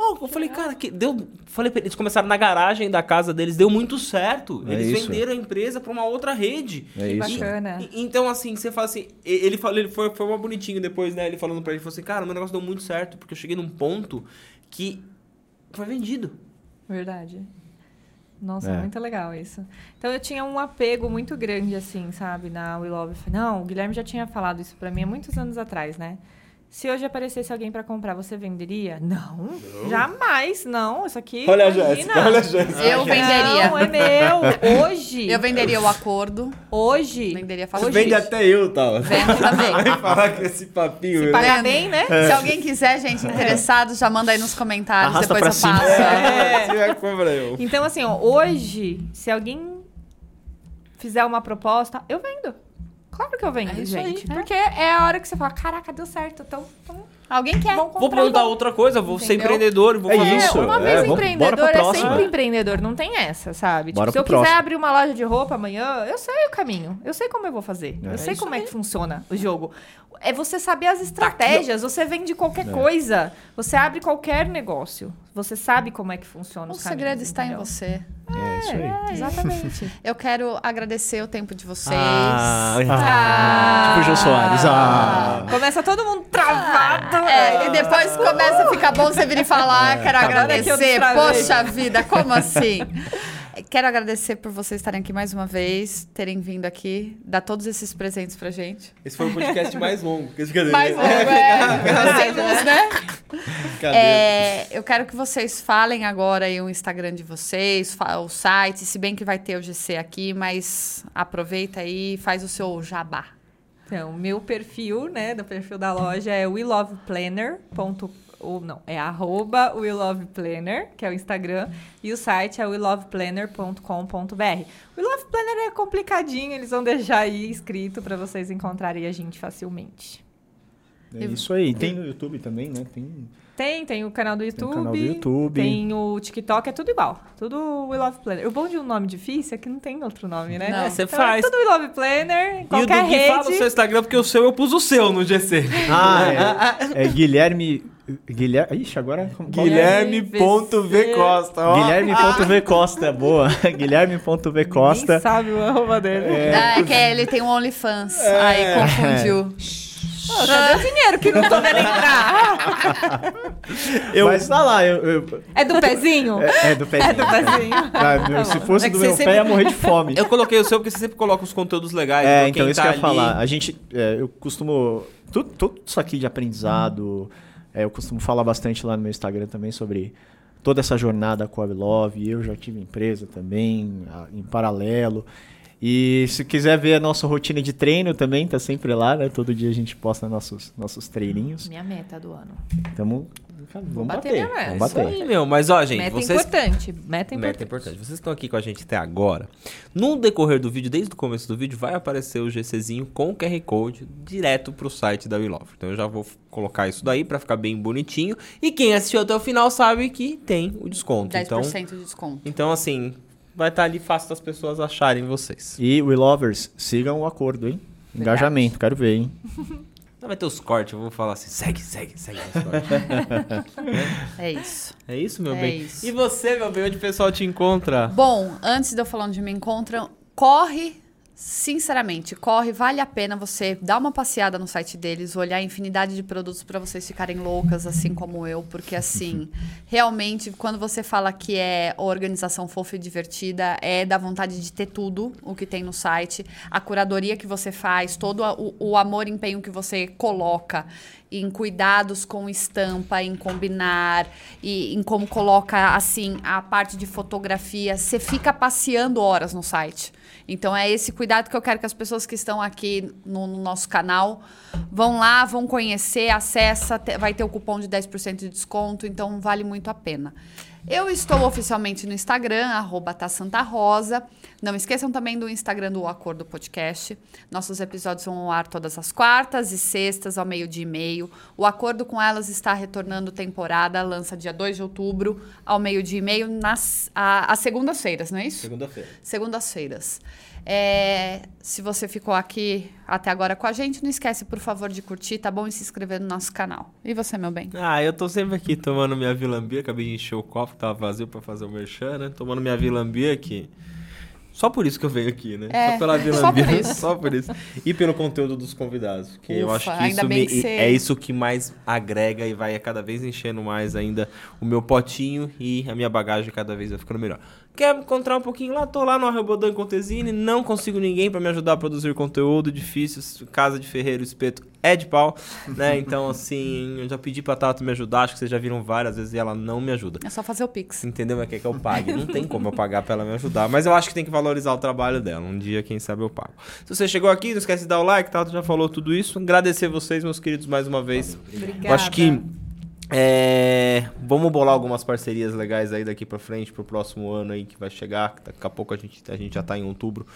Bom, eu falei, cara, que deu. Falei eles, começaram na garagem da casa deles, deu muito certo. É eles isso. venderam a empresa pra uma outra rede. É Que isso. bacana. E- Então, assim, você fala assim, e- ele falou, ele foi, foi uma bonitinho depois, né? Ele falando pra ele, falou assim, cara, meu negócio deu muito certo, porque eu cheguei num ponto que foi vendido. Verdade. Nossa, É. muito legal isso. Então eu tinha um apego muito grande, assim, sabe, na We Love. Não, o Guilherme já tinha falado isso pra mim há muitos anos atrás, né? Se hoje aparecesse alguém pra comprar, você venderia? Não, jamais, não. Isso aqui. imagina. a Jéssica. Eu venderia. Não, é meu. Hoje. Eu venderia o acordo. Hoje. Venderia Você fácil. vende até eu, tal. Vendo também. Vai falar com esse papinho. Se né? pagar bem, né? Se alguém quiser, gente, interessado, já manda aí nos comentários, Arrasta depois pra eu cima. passo. É, você vai comprar eu. Então, assim, ó, hoje, se alguém fizer uma proposta, eu vendo. Claro que eu vendo, É isso aí, gente. é. Porque é a hora que você fala, caraca, deu certo. Então, então Alguém quer. Vou plantar outra coisa, vou ser Entendeu? empreendedor e vou É fazer isso. Uma é, vez bora empreendedor é próximo. sempre empreendedor, não tem essa, sabe? Tipo, se eu pro quiser próximo. abrir uma loja de roupa amanhã, eu sei o caminho. Eu sei como eu vou fazer. É. Eu sei como é que funciona o jogo. É você saber as estratégias, você vende qualquer É. coisa, você abre qualquer negócio. Você sabe como é que funciona O os segredo está em entendeu? você. É isso aí. É, exatamente. Eu quero agradecer o tempo de vocês. Ah, Ah, tipo o Jô Soares. Ah. Começa todo mundo travado. É, e depois começa a ficar bom você vir e falar, quero Agora que eu agradecer. Poxa vida, como assim? Quero agradecer por vocês estarem aqui mais uma vez, terem vindo aqui, dar todos esses presentes pra gente. Esse foi o podcast mais longo. Mais longo, é. Temos, né? Brincadeira. É, eu quero que vocês falem agora aí o Instagram de vocês, o site, se bem que vai ter o GC aqui, mas aproveita aí e faz o seu jabá. Então, meu perfil, né, do perfil da loja é willoveplanner.com ou não, é arroba willoveplanner, que é o Instagram, e o site é willoveplanner.com.br. O Love Planner é complicadinho, eles vão deixar aí escrito para vocês encontrarem a gente facilmente. É isso aí. Tem no YouTube também, né? Tem Tem, tem o canal do Tem YouTube. o canal do YouTube. Tem o TikTok, é tudo igual. Tudo We Love Planner. O bom de um nome difícil é que não tem outro nome, né? Não. É, você Então faz. É tudo We Love Planner, em E o qualquer do Gui fala o rede. seu Instagram, porque o seu eu pus o seu no GC. Ah, é, é Guilherme. Guilherme. Ixi, agora. qual- Guilherme.v Costa. ó. Guilherme.v Costa, boa. Guilherme.v Costa. Sabe o arroba dele. É, que ele tem um OnlyFans, aí confundiu. Pô, cadê o dinheiro que não tô vendo entrar? Eu... Mas tá lá, eu, eu- É do pezinho? é, é do pezinho. É do pezinho. Ah, meu, se fosse É do meu sempre- pé, ia morrer de fome. Eu coloquei o seu porque você sempre coloca os conteúdos legais. É, pra então quem isso tá que eu ia ali. falar. A gente, é, eu costumo. Tudo, tudo isso aqui de aprendizado, é, eu costumo falar bastante lá no meu Instagram também sobre toda essa jornada com a Love. Eu já tive empresa também, em paralelo. E se quiser ver a nossa rotina de treino também, tá sempre lá, né? Todo dia a gente posta nossos, nossos treininhos. Minha meta do ano. Tamo, vamos bater bater. Vamos Isso bater. aí, meu. Mas, ó, gente, meta vocês... importante. Meta importante. Meta importante. Vocês estão aqui com a gente até agora. No decorrer do vídeo, desde o começo do vídeo, vai aparecer o GCzinho com o QR Code direto pro site da WeLove. Então eu já vou colocar isso daí pra ficar bem bonitinho. E quem assistiu até o final sabe que tem o desconto. 10% Então, de desconto. então, assim, vai estar ali fácil das pessoas acharem vocês. E We Lovers, sigam o acordo, hein? Engajamento, quero ver, hein? Vai ter os cortes, eu vou falar assim, segue, segue, segue os cortes. É isso. é isso, meu É bem? isso. E você, meu bem, onde o pessoal te encontra? Bom, antes de eu falar onde me encontram, corre, sinceramente, corre, vale a pena você dar uma passeada no site deles, olhar a infinidade de produtos para vocês ficarem loucas, assim como eu, porque assim, realmente, quando você fala que é organização fofa e divertida, é da vontade de ter tudo o que tem no site, a curadoria que você faz, todo a- o, o amor e empenho que você coloca em cuidados com estampa, em combinar e em como coloca assim a parte de fotografia, você fica passeando horas no site. Então é esse cuidado que eu quero que as pessoas que estão aqui no, no nosso canal vão lá, vão conhecer, acessa, vai ter o cupom de 10% de desconto, então vale muito a pena. Eu estou oficialmente no Instagram, arroba tá Santa Rosa. Não esqueçam também do Instagram do O Acordo Podcast. Nossos episódios vão ao ar todas as quartas e sextas, ao meio-dia e meio. O Acordo com Elas está retornando temporada, lança dia 2 de outubro, ao meio-dia e meio, nas a- às segundas-feiras, não é isso? Segunda-feira. Segundas-feiras. É, se você ficou aqui até agora com a gente, não esquece, por favor, de curtir, tá bom? E se inscrever no nosso canal. E você, meu bem? Ah, eu tô sempre aqui tomando minha Vilambia. Acabei de encher o copo, tava vazio pra fazer o merchan, né? Tomando minha Vilambia aqui. Só por isso que eu venho aqui, né? É, só pela só Vilambia. isso. Só por isso. E pelo conteúdo dos convidados. Porque eu Ufa, acho que isso me- que você- é isso que mais agrega e vai cada vez enchendo mais ainda o meu potinho e a minha bagagem cada vez vai ficando melhor. Quer me encontrar um pouquinho lá? Tô lá no Arrebodão em Contesine, não consigo ninguém pra me ajudar a produzir conteúdo, difícil, casa de ferreiro, espeto é de pau, né? Então, assim, eu já pedi pra Tato me ajudar, acho que vocês já viram várias vezes e ela não me ajuda. É só fazer o Pix. Entendeu? Mas quer que eu pague? Não tem como eu pagar pra ela me ajudar. Mas eu acho que tem que valorizar o trabalho dela. Um dia, quem sabe, eu pago. Se você chegou aqui, não esquece de dar o like, Tato já falou tudo isso. Agradecer vocês, meus queridos, mais uma vez. Obrigada. Eu acho que é, vamos bolar algumas parcerias legais aí daqui pra frente pro próximo ano aí que vai chegar. Daqui a pouco a gente, a gente já tá em outubro.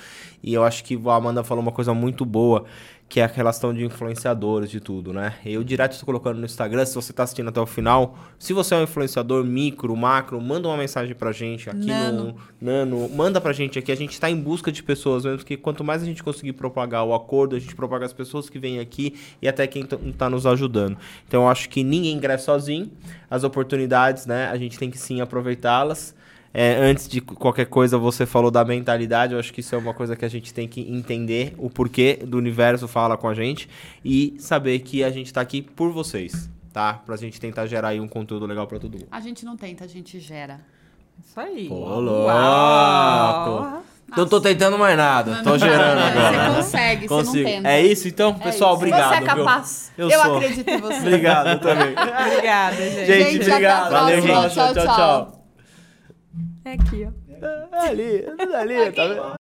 E eu acho que a Amanda falou uma coisa muito boa, que é a relação de influenciadores de tudo, né? Eu direto estou colocando no Instagram, se você tá assistindo até o final, se você é um influenciador micro, macro, manda uma mensagem pra gente aqui Nano. no Nano, manda pra gente aqui, a gente tá em busca de pessoas mesmo, porque quanto mais a gente conseguir propagar o acordo, a gente propaga as pessoas que vêm aqui e até quem t- tá nos ajudando. Então eu acho que ninguém cresce sozinho, as oportunidades, né, a gente tem que sim aproveitá-las. É, antes de qualquer coisa, você falou da mentalidade. Eu acho que isso é uma coisa que a gente tem que entender o porquê do universo fala com a gente e saber que a gente tá aqui por vocês, tá? Pra gente tentar gerar aí um conteúdo legal pra todo mundo. A gente não tenta, a gente gera. Isso aí. Pô, Uau. louco! Não tô tentando mais nada, tô gerando agora. Você consegue, você Consigo. não tenta. É isso então, pessoal, isso. obrigado. Você é viu? capaz. Eu Eu, sou. acredito em você. Obrigado também. Obrigada, gente. Gente, Gente, até a obrigado. Valeu, gente. Tchau, tchau. tchau. É aqui, ó. É ali, é ali, tá vendo?